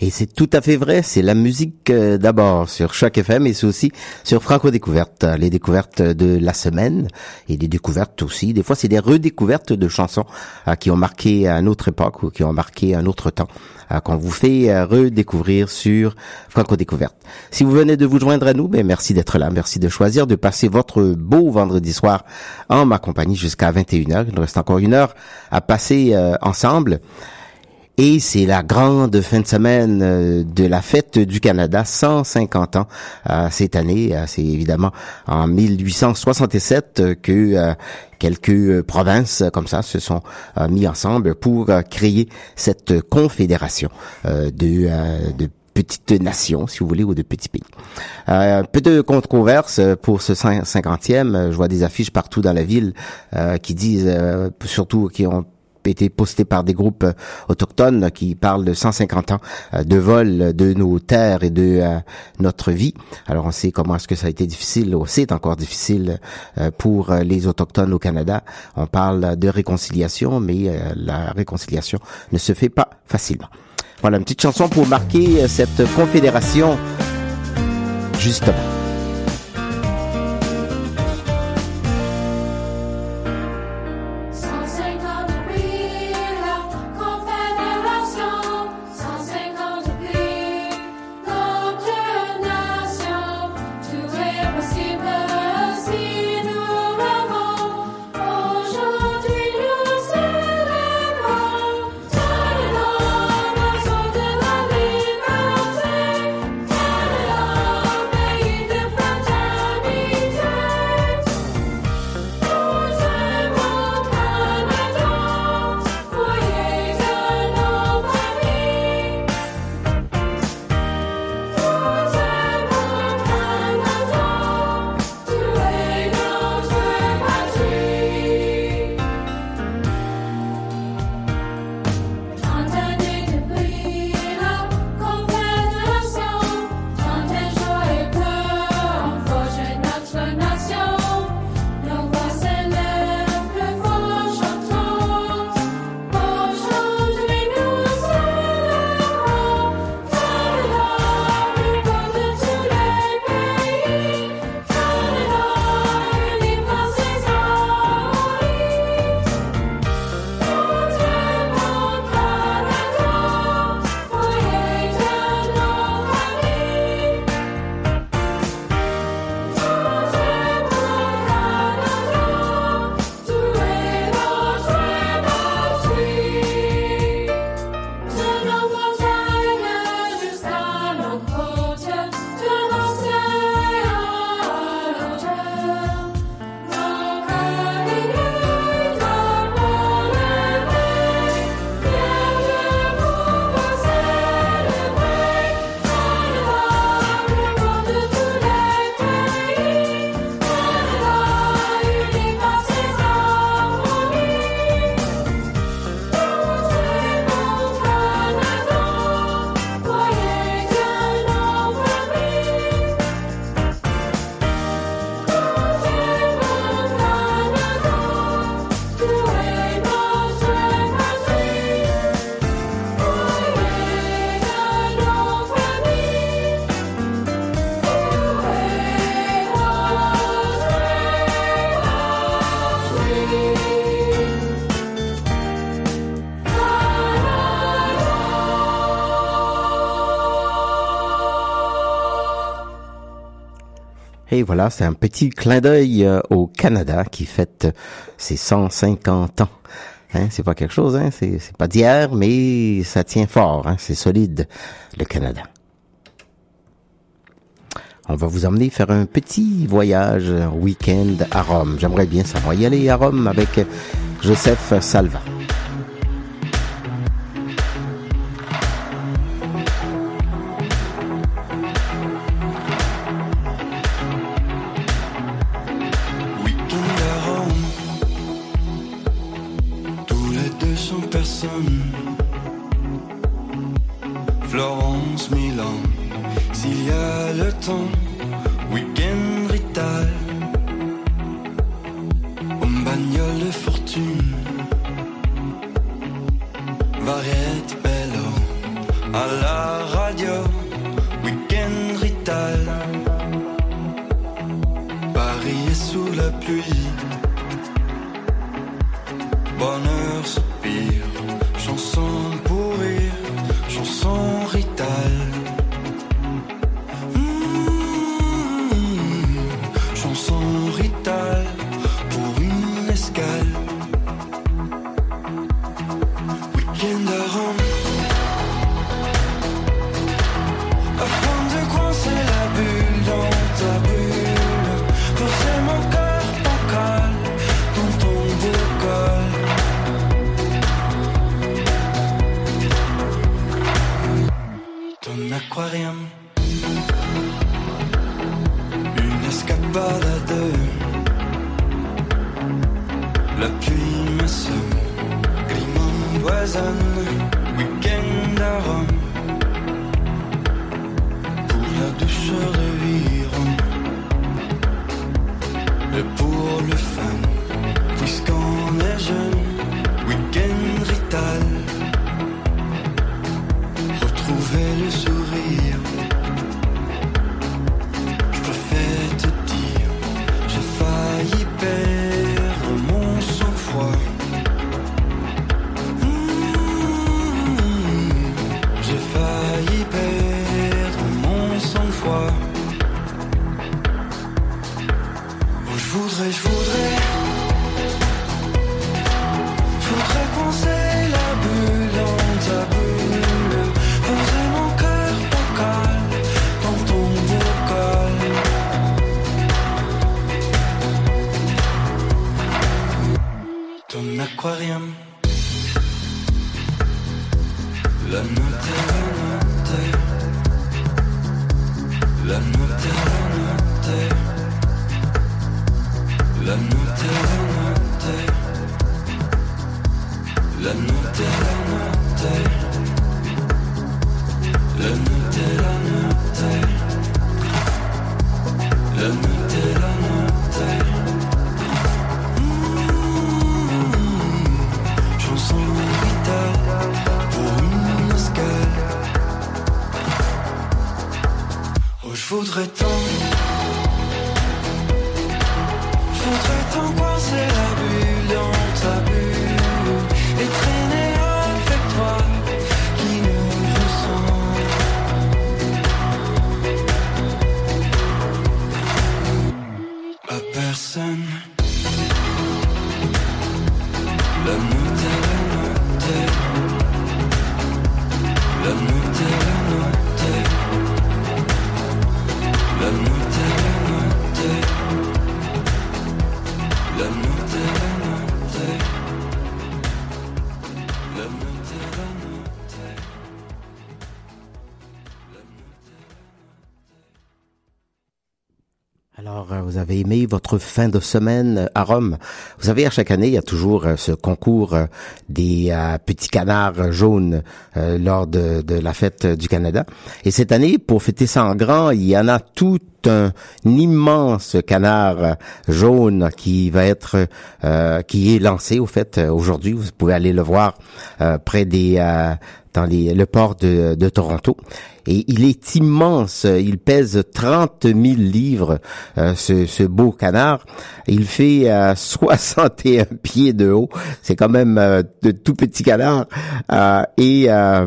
Et c'est tout à fait vrai, c'est la musique euh, d'abord sur Choc FM et c'est aussi sur Franco Découverte, les découvertes de la semaine et des découvertes aussi. Des fois, c'est des redécouvertes de chansons euh, qui ont marqué à une autre époque ou qui ont marqué un autre temps euh, qu'on vous fait redécouvrir sur Franco Découverte. Si vous venez de vous joindre à nous, ben merci d'être là, merci de choisir de passer votre beau vendredi soir en ma compagnie jusqu'à 21h. Il nous reste encore une heure à passer ensemble. Et c'est la grande fin de semaine euh, de la fête du Canada, 150 ans euh, cette année. Euh, C'est évidemment en 1867 euh, que quelques provinces comme ça se sont euh, mis ensemble pour créer cette confédération de, petites nations, si vous voulez, ou de petits pays. Un peu de controverse pour ce cin- 50e. Euh, Je vois des affiches partout dans la ville qui disent, surtout qui ont été postées par des groupes euh, autochtones qui parlent de 150 ans euh, de vol de nos terres et de euh, notre vie. Alors on sait comment est-ce que ça a été difficile, c'est encore difficile pour les autochtones au Canada. On parle de réconciliation, mais la réconciliation ne se fait pas facilement. Voilà une petite chanson pour marquer cette confédération, justement. Voilà, c'est un petit clin d'œil euh, au Canada qui fête ses 150 ans. Hein, c'est pas quelque chose, hein, c'est, pas d'hier, mais ça tient fort, hein, c'est solide, le Canada. On va vous emmener faire un petit voyage week-end à Rome. J'aimerais bien va y aller à Rome avec Joseph Salva. Ton votre fin de semaine à Rome. Vous savez, à chaque année, il y a toujours euh, ce concours euh, des euh, petits canards jaunes lors de, la fête du Canada. Et cette année, pour fêter ça en grand, il y en a tout un, immense canard jaune qui va être euh, qui est lancé au fait aujourd'hui. Vous pouvez aller le voir euh, près des euh, dans les, le port de, Toronto. Et il est immense. Il pèse 30 000 livres, ce, ce beau canard. Il fait euh, 61 pieds de haut. C'est quand même euh, de tout petit canard Euh, et, euh,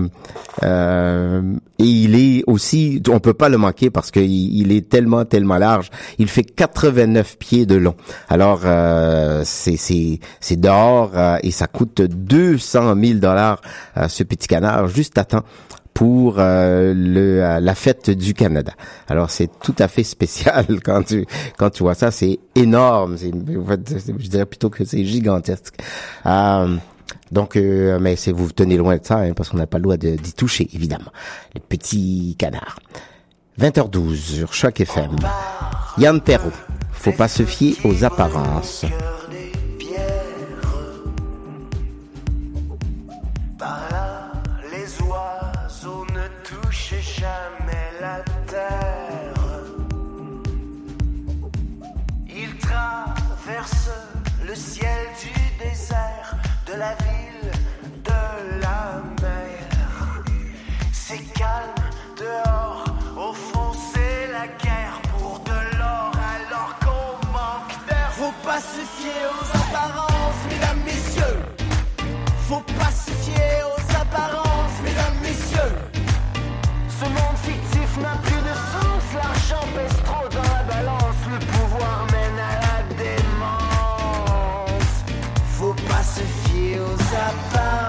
euh, et il est aussi, on peut pas le manquer parce qu'il il est tellement, tellement large. Il fait 89 pieds de long. Alors, euh, c'est dehors et ça coûte 200 000 dollars ce petit canard juste à temps pour euh, le, euh, la fête du Canada. Alors c'est tout à fait spécial <laughs> quand tu quand tu vois ça, c'est énorme. C'est, je dirais plutôt que c'est gigantesque. Euh, donc, euh, mais c'est vous tenez loin de ça hein, parce qu'on n'a pas le droit d'y toucher évidemment. Les petits canards. 20h12 sur Choc FM. Yann Perrault. Faut pas se fier aux apparences. feels about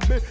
be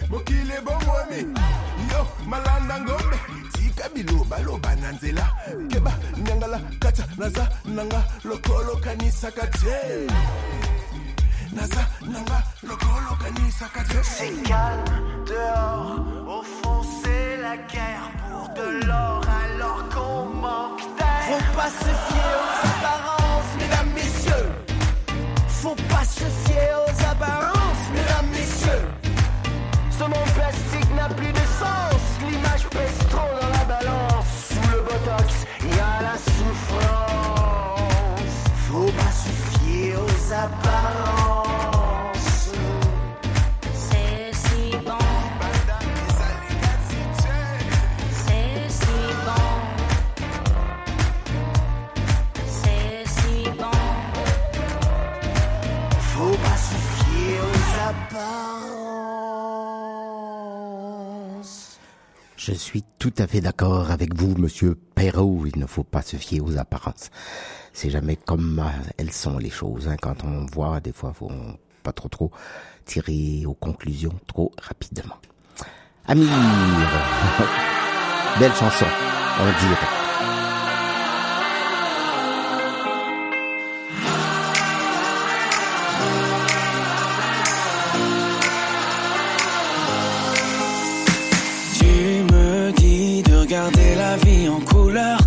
Je suis tout à fait d'accord avec vous, monsieur Perrault. Il ne faut pas se fier aux apparences. C'est jamais comme euh, elles sont les choses. Hein. Quand on voit, des fois, faut pas trop trop tirer aux conclusions trop rapidement. Amir, <laughs> belle chanson, on dirait. vie en couleur.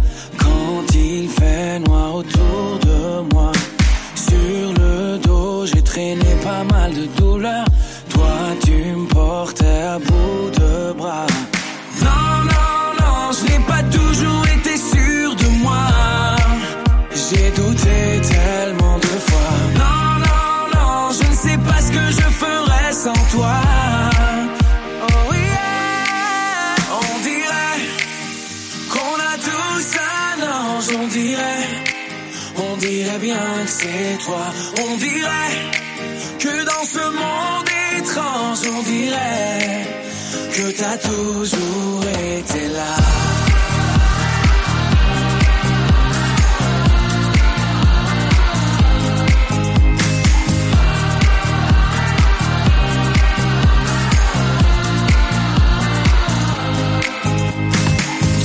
Bien que c'est toi. On dirait que dans ce monde étrange, on dirait que t'as toujours été là.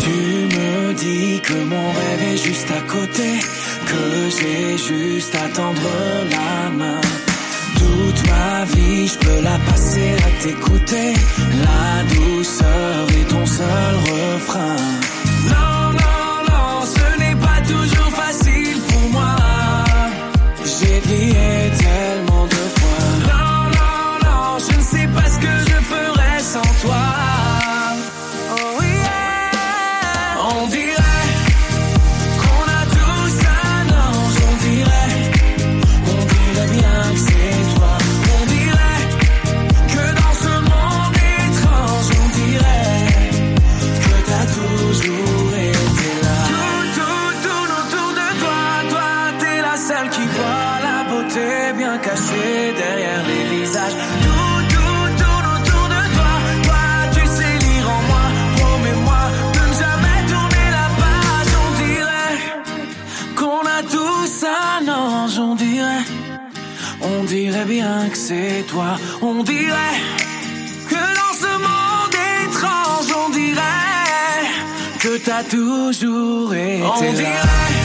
Tu me dis que mon rêve est juste à côté, que j'ai juste à tendre la main. Toute ma vie, je peux la passer à t'écouter. La douceur est ton seul refrain. Non, non, non, ce n'est pas toujours facile pour moi. J'ai plié c'est toi. On dirait que dans ce monde étrange, on dirait que t'as toujours été on là. Dirait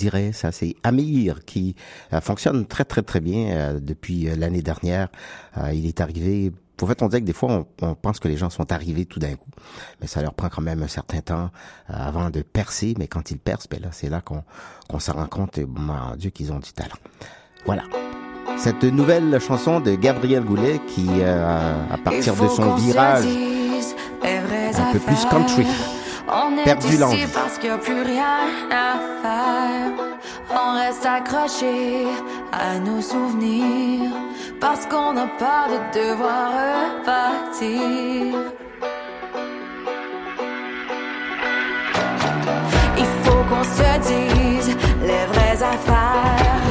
dirait ça, c'est Amir qui euh, fonctionne très très très bien euh, depuis euh, l'année dernière. Il est arrivé. En fait, on dirait que des fois, on, on pense que les gens sont arrivés tout d'un coup, mais ça leur prend quand même un certain temps avant de percer. Mais quand ils percent, ben là, c'est là qu'on qu'on se rend compte, mon Dieu, qu'ils ont du talent. Voilà. Cette nouvelle chanson de Gabriel Goulet qui, euh, à partir de son virage un peu plus country, On est perdu ici parce qu'il n'y a plus rien à faire. On reste accroché à nos souvenirs parce qu'on a peur de devoir repartir. Il faut qu'on se dise les vraies affaires.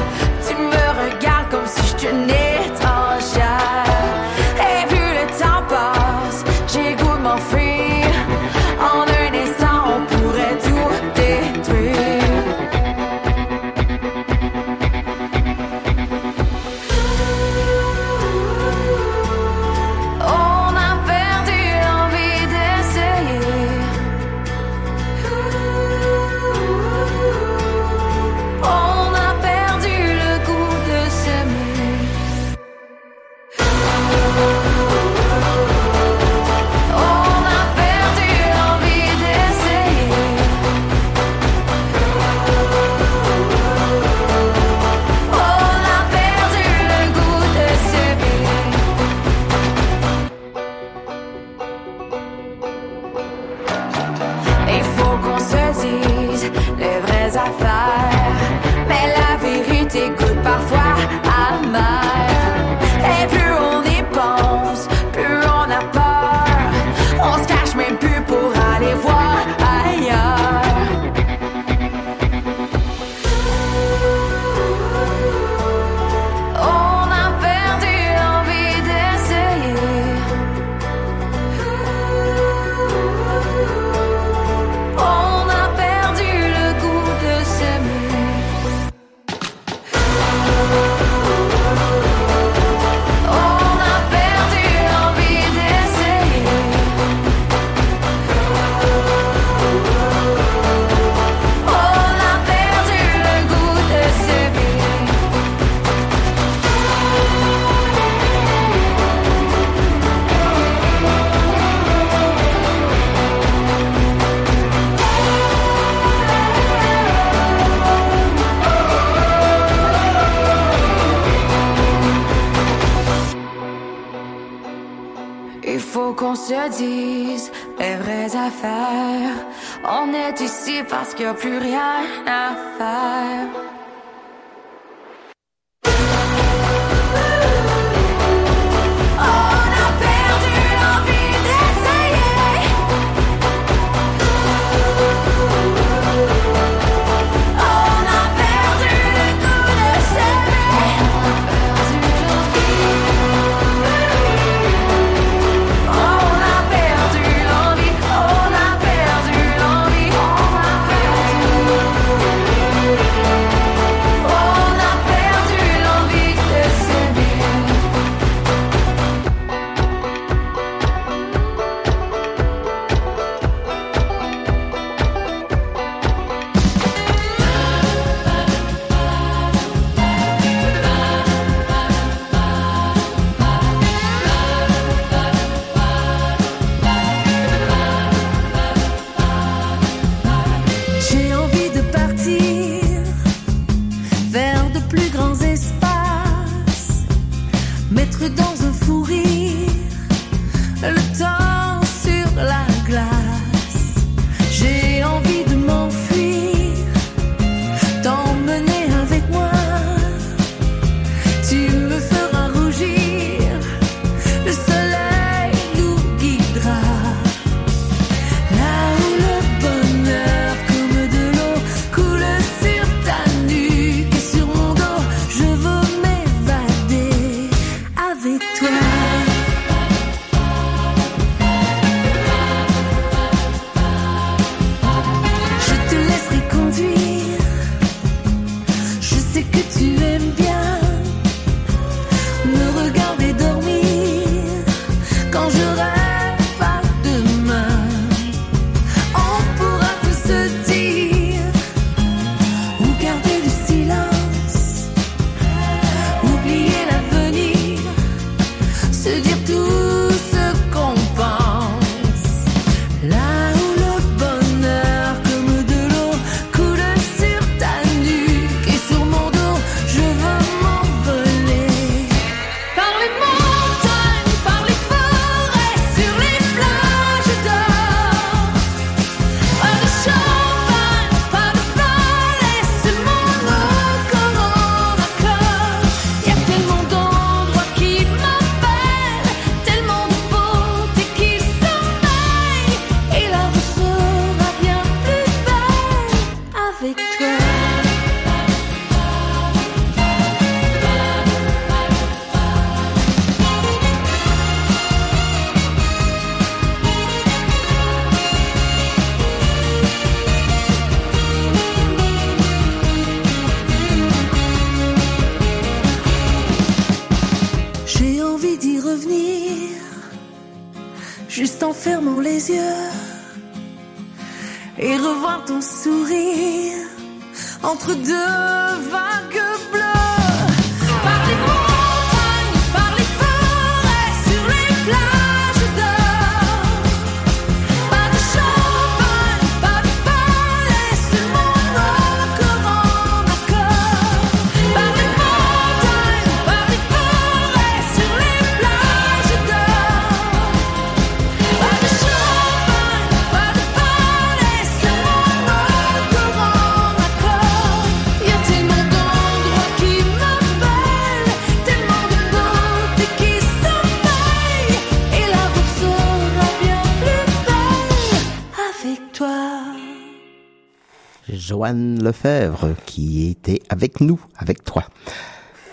Joanne Lefebvre qui était avec nous, avec toi.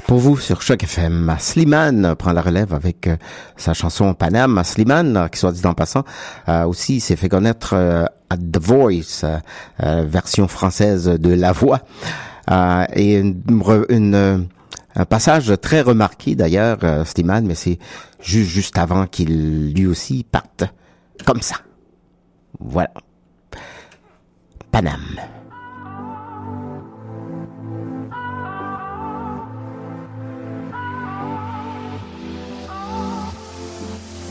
Pour vous sur Choc FM, Slimane prend la relève avec euh, sa chanson Paname. Slimane, qui soit dit en passant, euh, aussi s'est fait connaître euh, à The Voice, euh, version française de La Voix, et une, un passage très remarqué d'ailleurs, Slimane, mais c'est juste juste avant qu'il lui aussi parte comme ça. Voilà. Paname.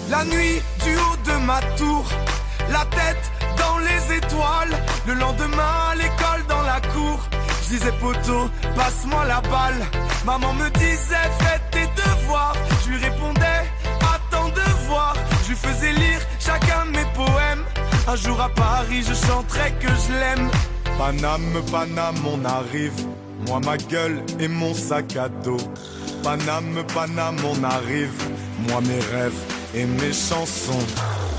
La nuit du haut de ma tour, la tête dans les étoiles. Le lendemain, à l'école dans la cour, je disais poteau, passe-moi la balle. Maman me disait fais tes devoirs, je lui répondais attends de voir. Je lui Un jour à Paris, je chanterai que je l'aime. Paname, Paname, on arrive. Moi, ma gueule et mon sac à dos. Paname, Paname, on arrive. Moi, mes rêves et mes chansons.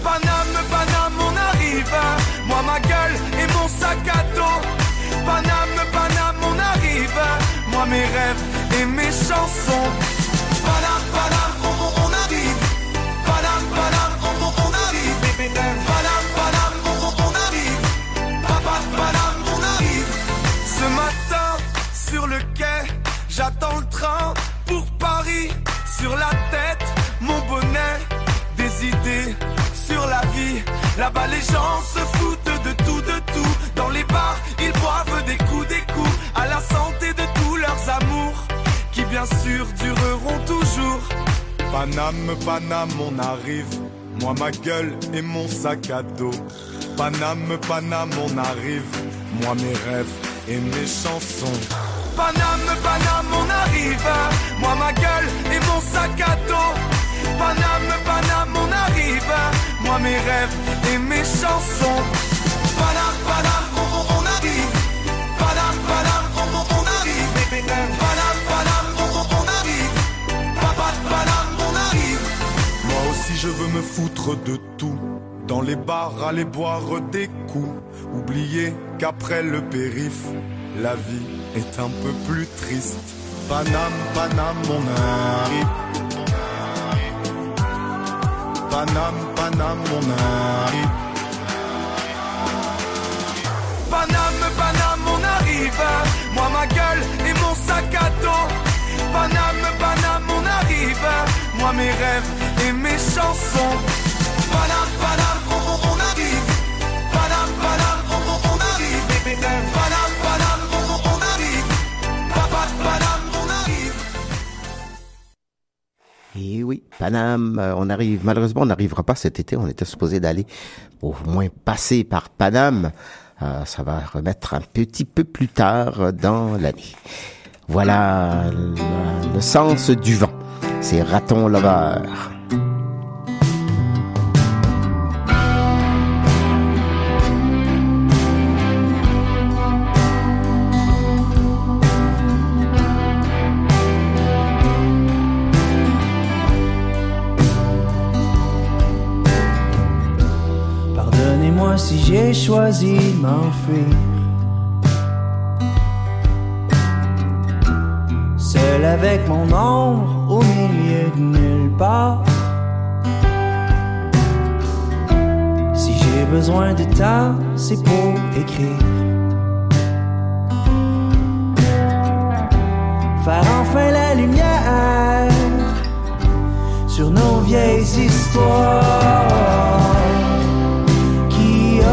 Paname, Paname, on arrive. Moi, ma gueule et mon sac à dos. Paname, Paname, on arrive. Moi, mes rêves et mes chansons. Paname, Paname, on, on- arrive. Paname, Paname, on, on- arrive. Paname, Paname, on- on arrive. Papa, Paname, on arrive. Ce matin, sur le quai, j'attends le train pour Paris. Sur la tête, Là-bas, les gens se foutent de tout, de tout. Dans les bars, ils boivent des coups, des coups. À la santé de tous leurs amours, qui bien sûr dureront toujours. Paname, Paname, on arrive. Moi, ma gueule et mon sac à dos. Paname, Paname, on arrive. Moi, mes rêves et mes chansons. Paname, Paname, on arrive. Moi, ma gueule et mon sac à dos. Paname, Paname, on arrive. Moi, mes rêves et mes chansons. Paname, Paname, on, on- arrive. Paname, Paname, on, on- arrive. Paname, Paname, on, on- arrive. Papa, Paname, on arrive. Moi aussi je veux me foutre de tout. Dans les bars, aller boire des coups. Oublier qu'après le périph, la vie est un peu plus triste. Paname, Paname, on arrive. Paname, Paname, on arrive. Paname, Paname, on arrive. Moi, ma gueule et mon sac à dos. Paname, Paname, on arrive. Moi, mes rêves et mes chansons. Paname, Paname, Et oui, Paname, euh, on arrive. Malheureusement, on n'arrivera pas cet été. On était supposé d'aller au moins passer par Paname. Euh, ça va remettre un petit peu plus tard dans l'année. Voilà le, le sens du vent. C'est Raton Lover. Si j'ai choisi de m'enfuir. Seul avec mon ombre au milieu de nulle part. Si j'ai besoin de temps, c'est pour écrire. Faire enfin la lumière sur nos vieilles histoires.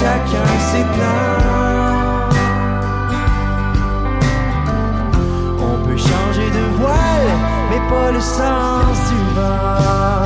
chacun ses. On peut changer de voile, mais pas le sens du vent.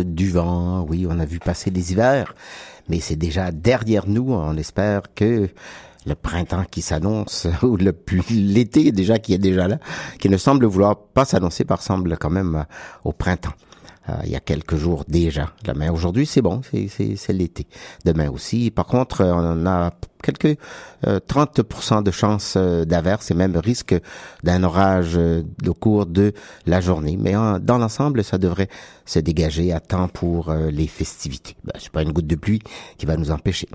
Du vent, oui, on a vu passer des hivers, mais c'est déjà derrière nous. On espère que le printemps qui s'annonce, <laughs> ou le l'été déjà qui est déjà là, qui ne semble vouloir pas s'annoncer, par semble quand même au printemps. Euh, il y a quelques jours déjà. Là, mais aujourd'hui, c'est bon, c'est, l'été. Demain aussi. Par contre, euh, on a quelques euh, 30% de chances euh, d'averse et même risque d'un orage euh, au cours de la journée. Mais dans l'ensemble, ça devrait se dégager à temps pour euh, les festivités. Ben, c'est pas une goutte de pluie qui va nous empêcher.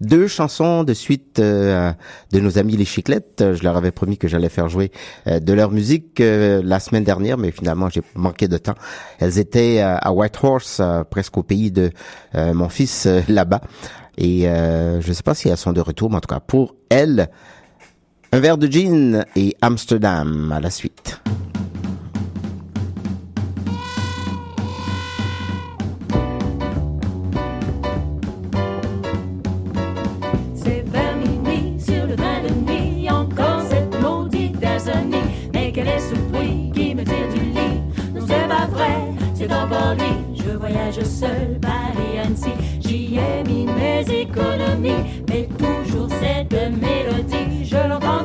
Deux chansons de suite euh, de nos amis les Chiclettes. Je leur avais promis que j'allais faire jouer euh, de leur musique euh, la semaine dernière, mais finalement j'ai manqué de temps. Elles étaient euh, à Whitehorse, euh, presque au pays de euh, mon fils là-bas. Et je ne sais pas si elles sont de retour, mais en tout cas pour elles, un verre de gin et Amsterdam à la suite. Je voyage seul, Paris-Annecy. J'y ai mis mes économies, mais toujours cette mélodie. Je l'entends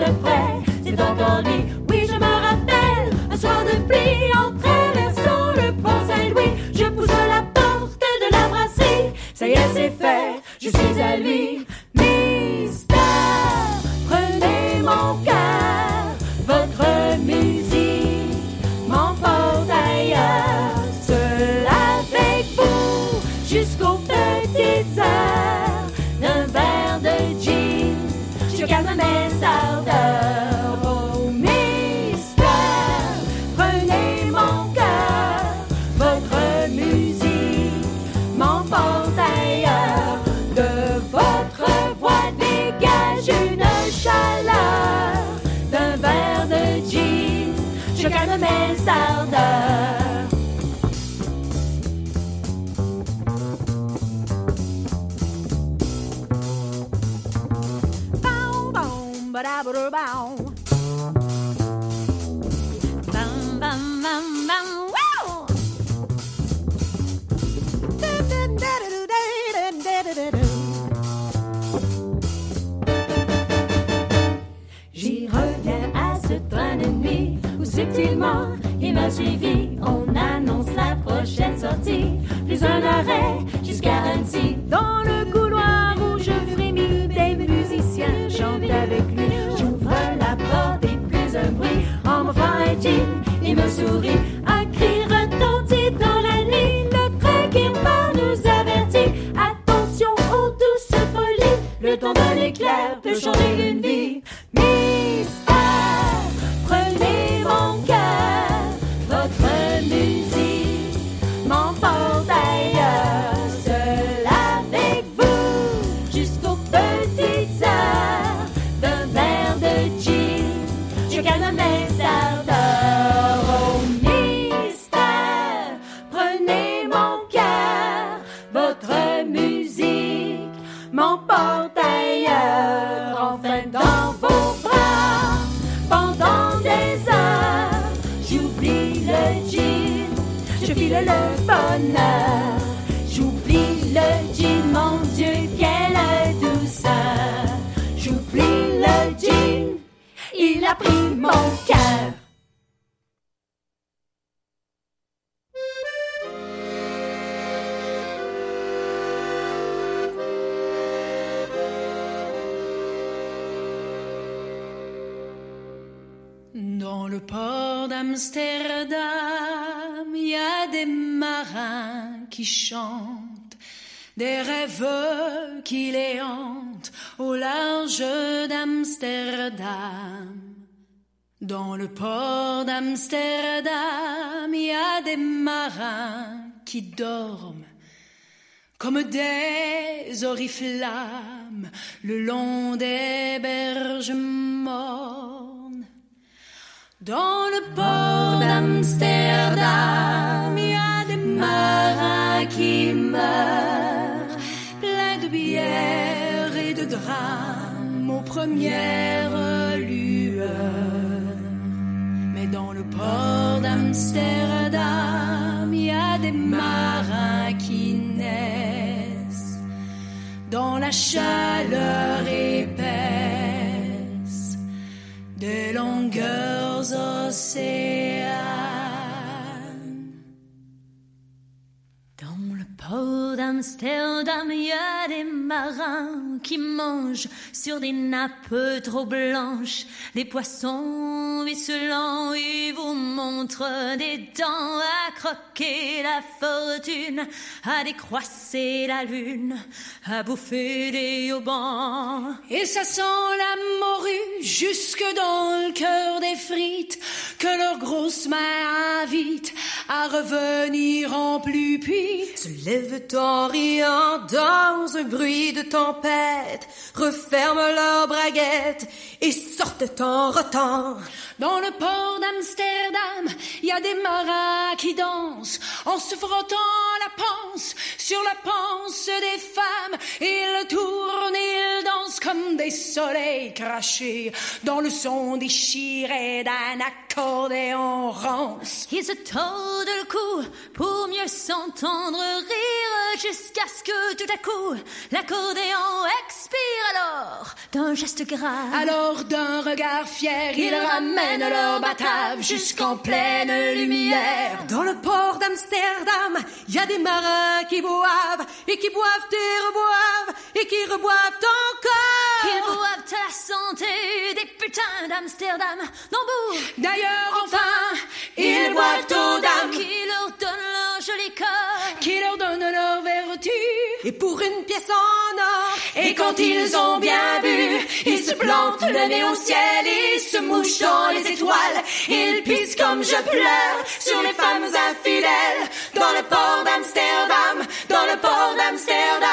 des rêveux qui les hantent au large d'Amsterdam. Dans le port d'Amsterdam, il y a des marins qui dorment comme des oriflammes le long des berges mornes. Dans le port d'Amsterdam, il y a des marins qui meurent, drames aux premières lueurs. Mais dans le port d'Amsterdam, il y a des marins qui naissent dans la chaleur épaisse des longueurs océanes. Dans le port d'Amsterdam, il y a des marins qui mangent sur des nappes trop blanches des poissons vicelants. Ils vous montrent des dents à croquer la fortune, à décroisser la lune, à bouffer des haubans. Et ça sent la morue jusque dans le cœur des frites que leurs grosses mains invitent à revenir en pluie. Se lèvent en riant dans un bruit de tempête, referment leurs braguettes et sortent en rotant. Dans le port d'Amsterdam, il y a des marins qui dansent en se frottant la panse sur la panse des femmes. Ils tournent, ils dansent comme des soleils crachés dans le son déchiré d'un accordéon rance. Ils se tordent le cou pour mieux s'entendre rire jusqu'à ce que tout à coup l'accordéon expire alors d'un geste grave. Alors d'un regard fier, ils ramènent leur batave jusqu'en pleine lumière. Dans le port d'Amsterdam, il y a des marins qui boivent et qui boivent et reboivent et qui reboivent encore. Ils boivent à la santé des putains d'Amsterdam. Nambour. D'ailleurs, enfin, ils boivent aux dames qui leur donnent leur joli corps, qui leur donnent leur vertu. Et pour une pièce en or. Et quand ils ont bien bu, ils se plantent le nez au ciel, ils se mouchent dans les étoiles. Ils pissent comme je pleure sur les femmes infidèles dans le port d'Amsterdam, dans le port d'Amsterdam.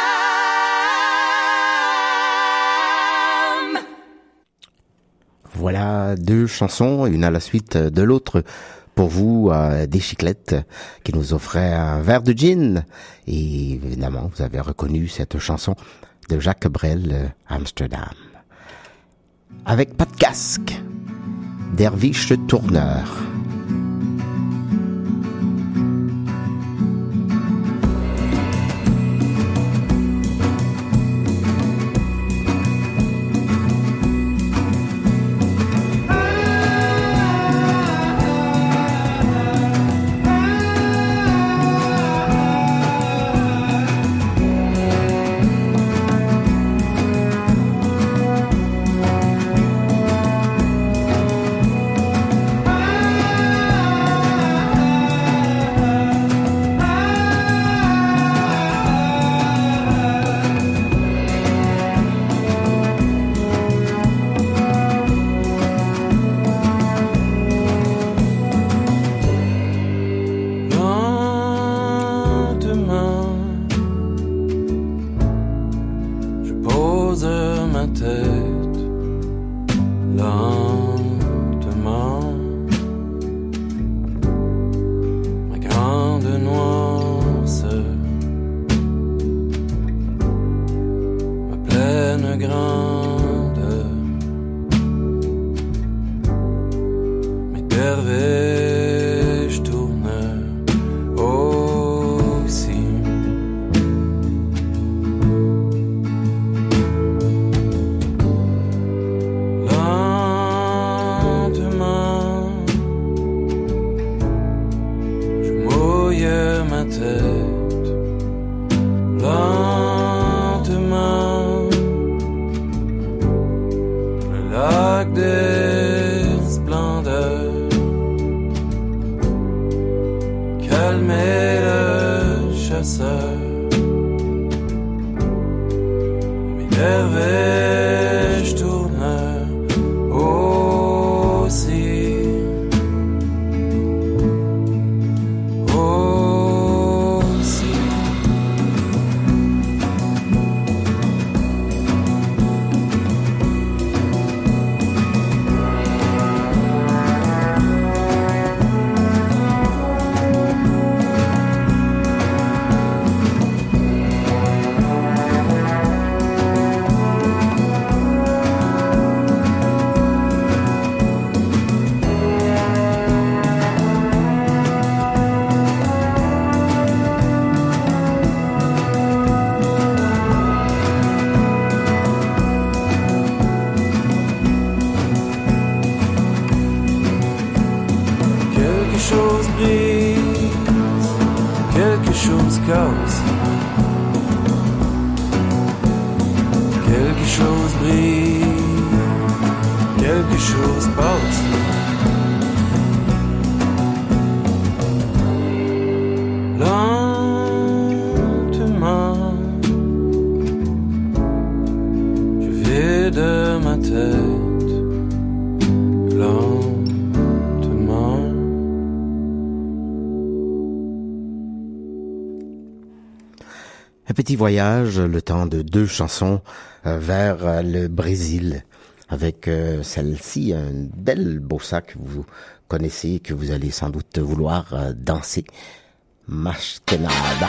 Voilà deux chansons, une à la suite de l'autre. Pour vous, des chiclettes qui nous offraient un verre de gin. Et évidemment, vous avez reconnu cette chanson de Jacques Brel, euh, Amsterdam. Avec pas de casque, Derviche Tourneur. Petit voyage, le temps de deux chansons euh, vers euh, le Brésil, avec euh, celle-ci, un bel bossa que vous connaissez, que vous allez sans doute vouloir danser. Maskenada.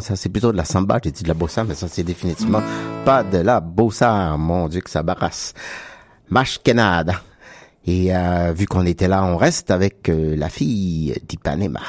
Ça, c'est plutôt de la samba. J'ai dit de la bossa, mais ça, c'est définitivement pas de la bossa. Mon Dieu, que ça barrasse. Mashkenada. Et euh, vu qu'on était là, on reste avec euh, la fille d'Ipanema.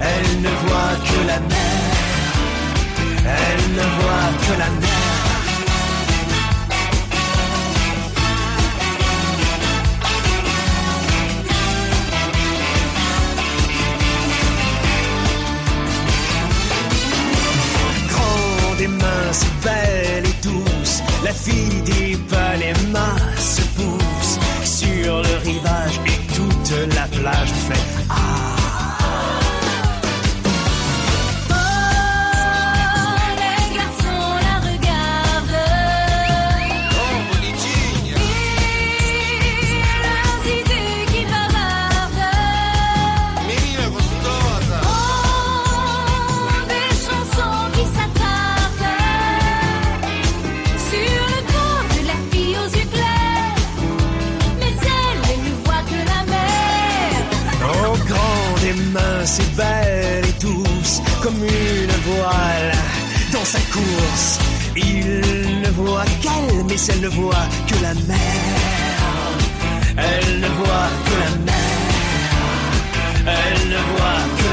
Elle ne voit que la mer. Elle ne voit que la mer. grande et mince, belle et douce, la fille d'Ipanema se pousse sur le rivage et toute la plage fait ah. Belle et douce comme une voile dans sa course. Il ne voit qu'elle, mais elle ne voit que la mer. Elle ne voit que la mer. Elle ne voit que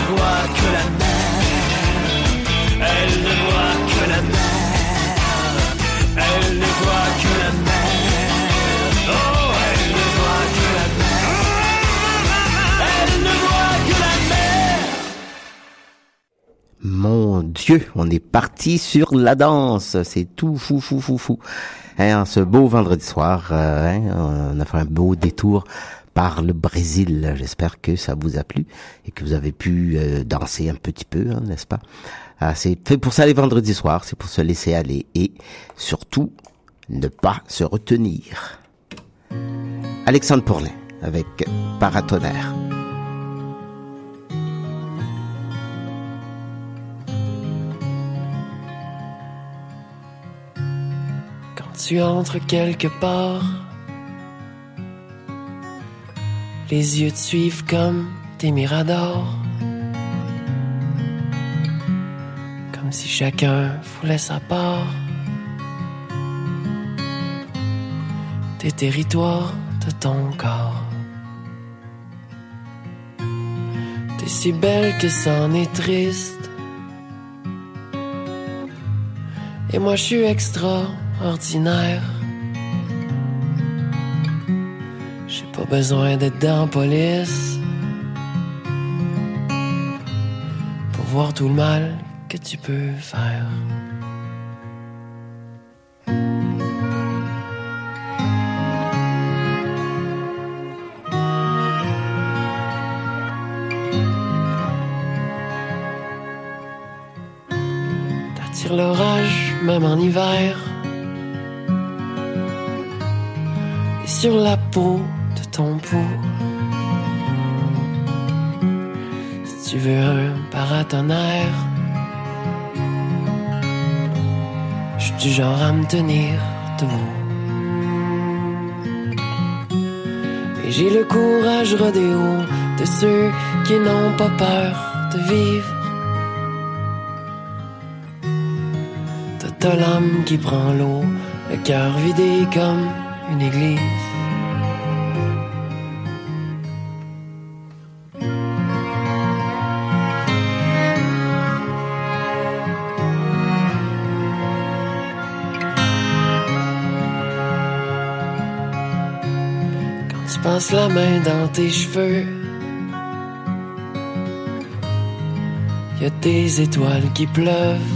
ne voit que la mer. Elle ne voit que la mer. Elle ne voit que la mer. Oh, elle ne voit que la mer. Elle ne voit que la mer. Mon Dieu, on est parti sur la danse. C'est tout fou, fou, fou, fou. Hein, ce beau vendredi soir, euh, hein, on a fait un beau détour par le Brésil. J'espère que ça vous a plu et que vous avez pu euh, danser un petit peu, hein, n'est-ce pas? Ah, C'est fait pour ça les vendredis soirs, c'est pour se laisser aller et surtout ne pas se retenir. Alexandre Pourlin avec Paratonnerre. Quand tu entres quelque part, les yeux te suivent comme des miradors. Comme si chacun voulait sa part. Des territoires de ton corps. T'es si belle que c'en est triste. Et moi je suis extraordinaire. Pas besoin d'être dans police pour voir tout le mal que tu peux faire. T'attires l'orage même en hiver. Et sur la peau si tu veux un paratonnerre, je suis du genre à me tenir debout. Et j'ai le courage rodéo de ceux qui n'ont pas peur de vivre. T'as l'âme qui prend l'eau, le cœur vidé comme une église. Passes la main dans tes cheveux, y a des étoiles qui pleuvent.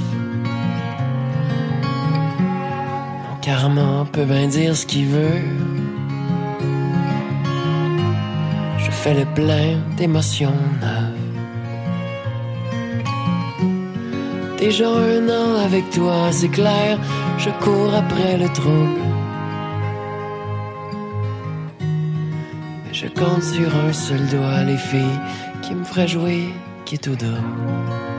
Mon karma peut bien dire ce qu'il veut. Je fais le plein d'émotions neuves. Déjà un an avec toi, c'est clair, je cours après le trouble. Compte sur un seul doigt les filles qui me feraient jouer qui tout double.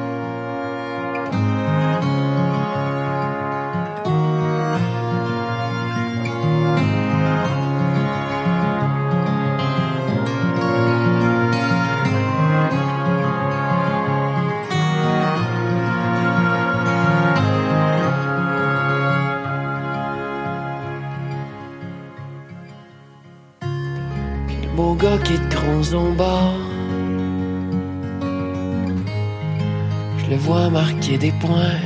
Des points.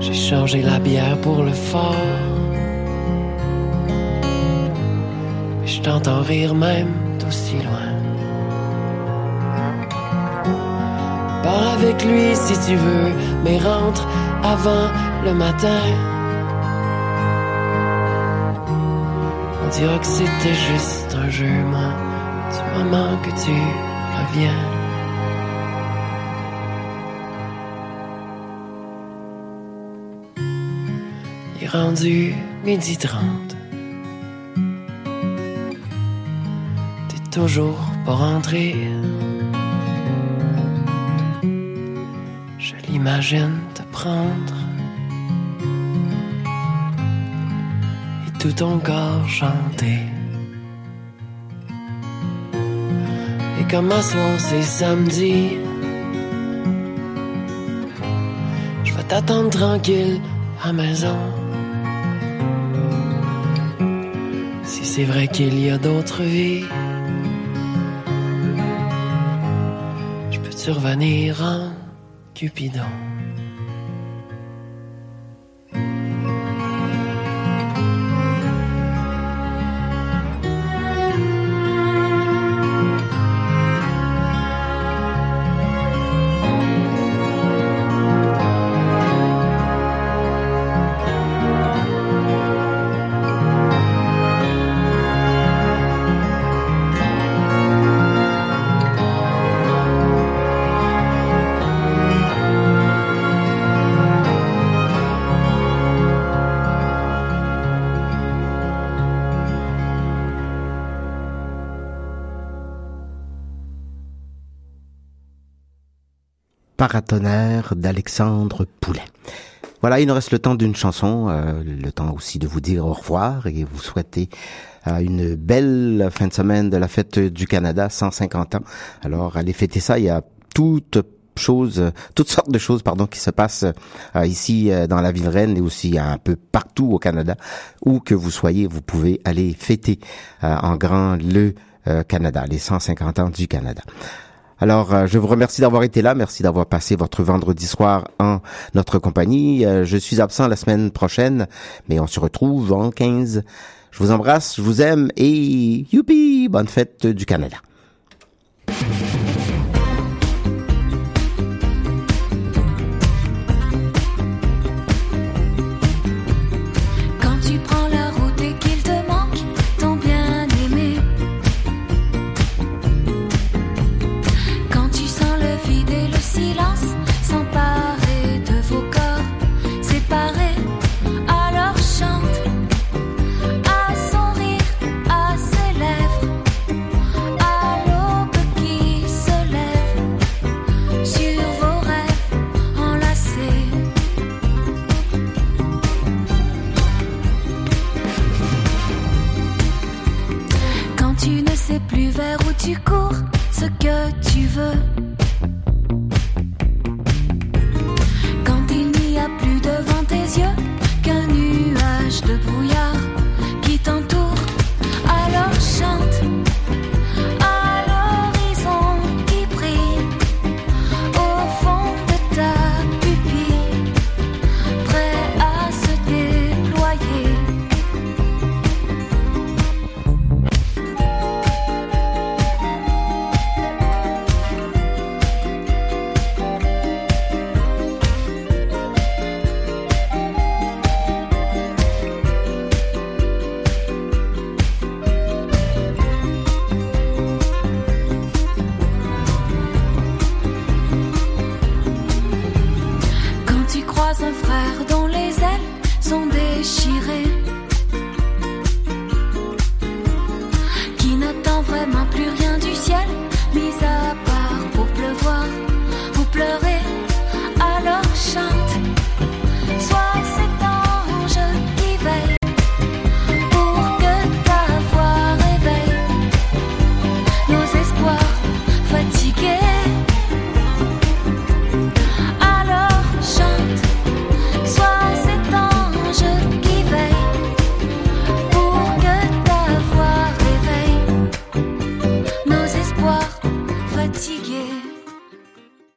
J'ai changé la bière pour le fort. Mais je t'entends rire même d'aussi loin. Pars avec lui si tu veux, mais rentre avant le matin. On dira que c'était juste un jeu, moi, du moment que tu reviens. Rendu midi trente. T'es toujours pas rentré. Je l'imagine te prendre. Et tout ton corps chanter. Et comme à soir c'est samedi. Je vais t'attendre tranquille à maison. C'est vrai qu'il y a d'autres vies, je peux te revenir en Cupidon. Paratonnerre d'Alexandre Poulet. Voilà, il nous reste le temps d'une chanson, euh, le temps aussi de vous dire au revoir et vous souhaiter euh, une belle fin de semaine de la fête du Canada, 150 ans. Alors, allez fêter ça, il y a toutes choses, toutes sortes de choses, pardon, qui se passent euh, ici euh, dans la ville reine et aussi un peu partout au Canada. Où que vous soyez, vous pouvez aller fêter euh, en grand le euh, Canada, les 150 ans du Canada. Alors, euh, je vous remercie d'avoir été là. Merci d'avoir passé votre vendredi soir en notre compagnie. Euh, je suis absent la semaine prochaine, mais on se retrouve en 15. Je vous embrasse, je vous aime et youpi, bonne fête du Canada. Où tu cours, ce que tu veux. Quand il n'y a plus devant tes yeux qu'un nuage de brouillard.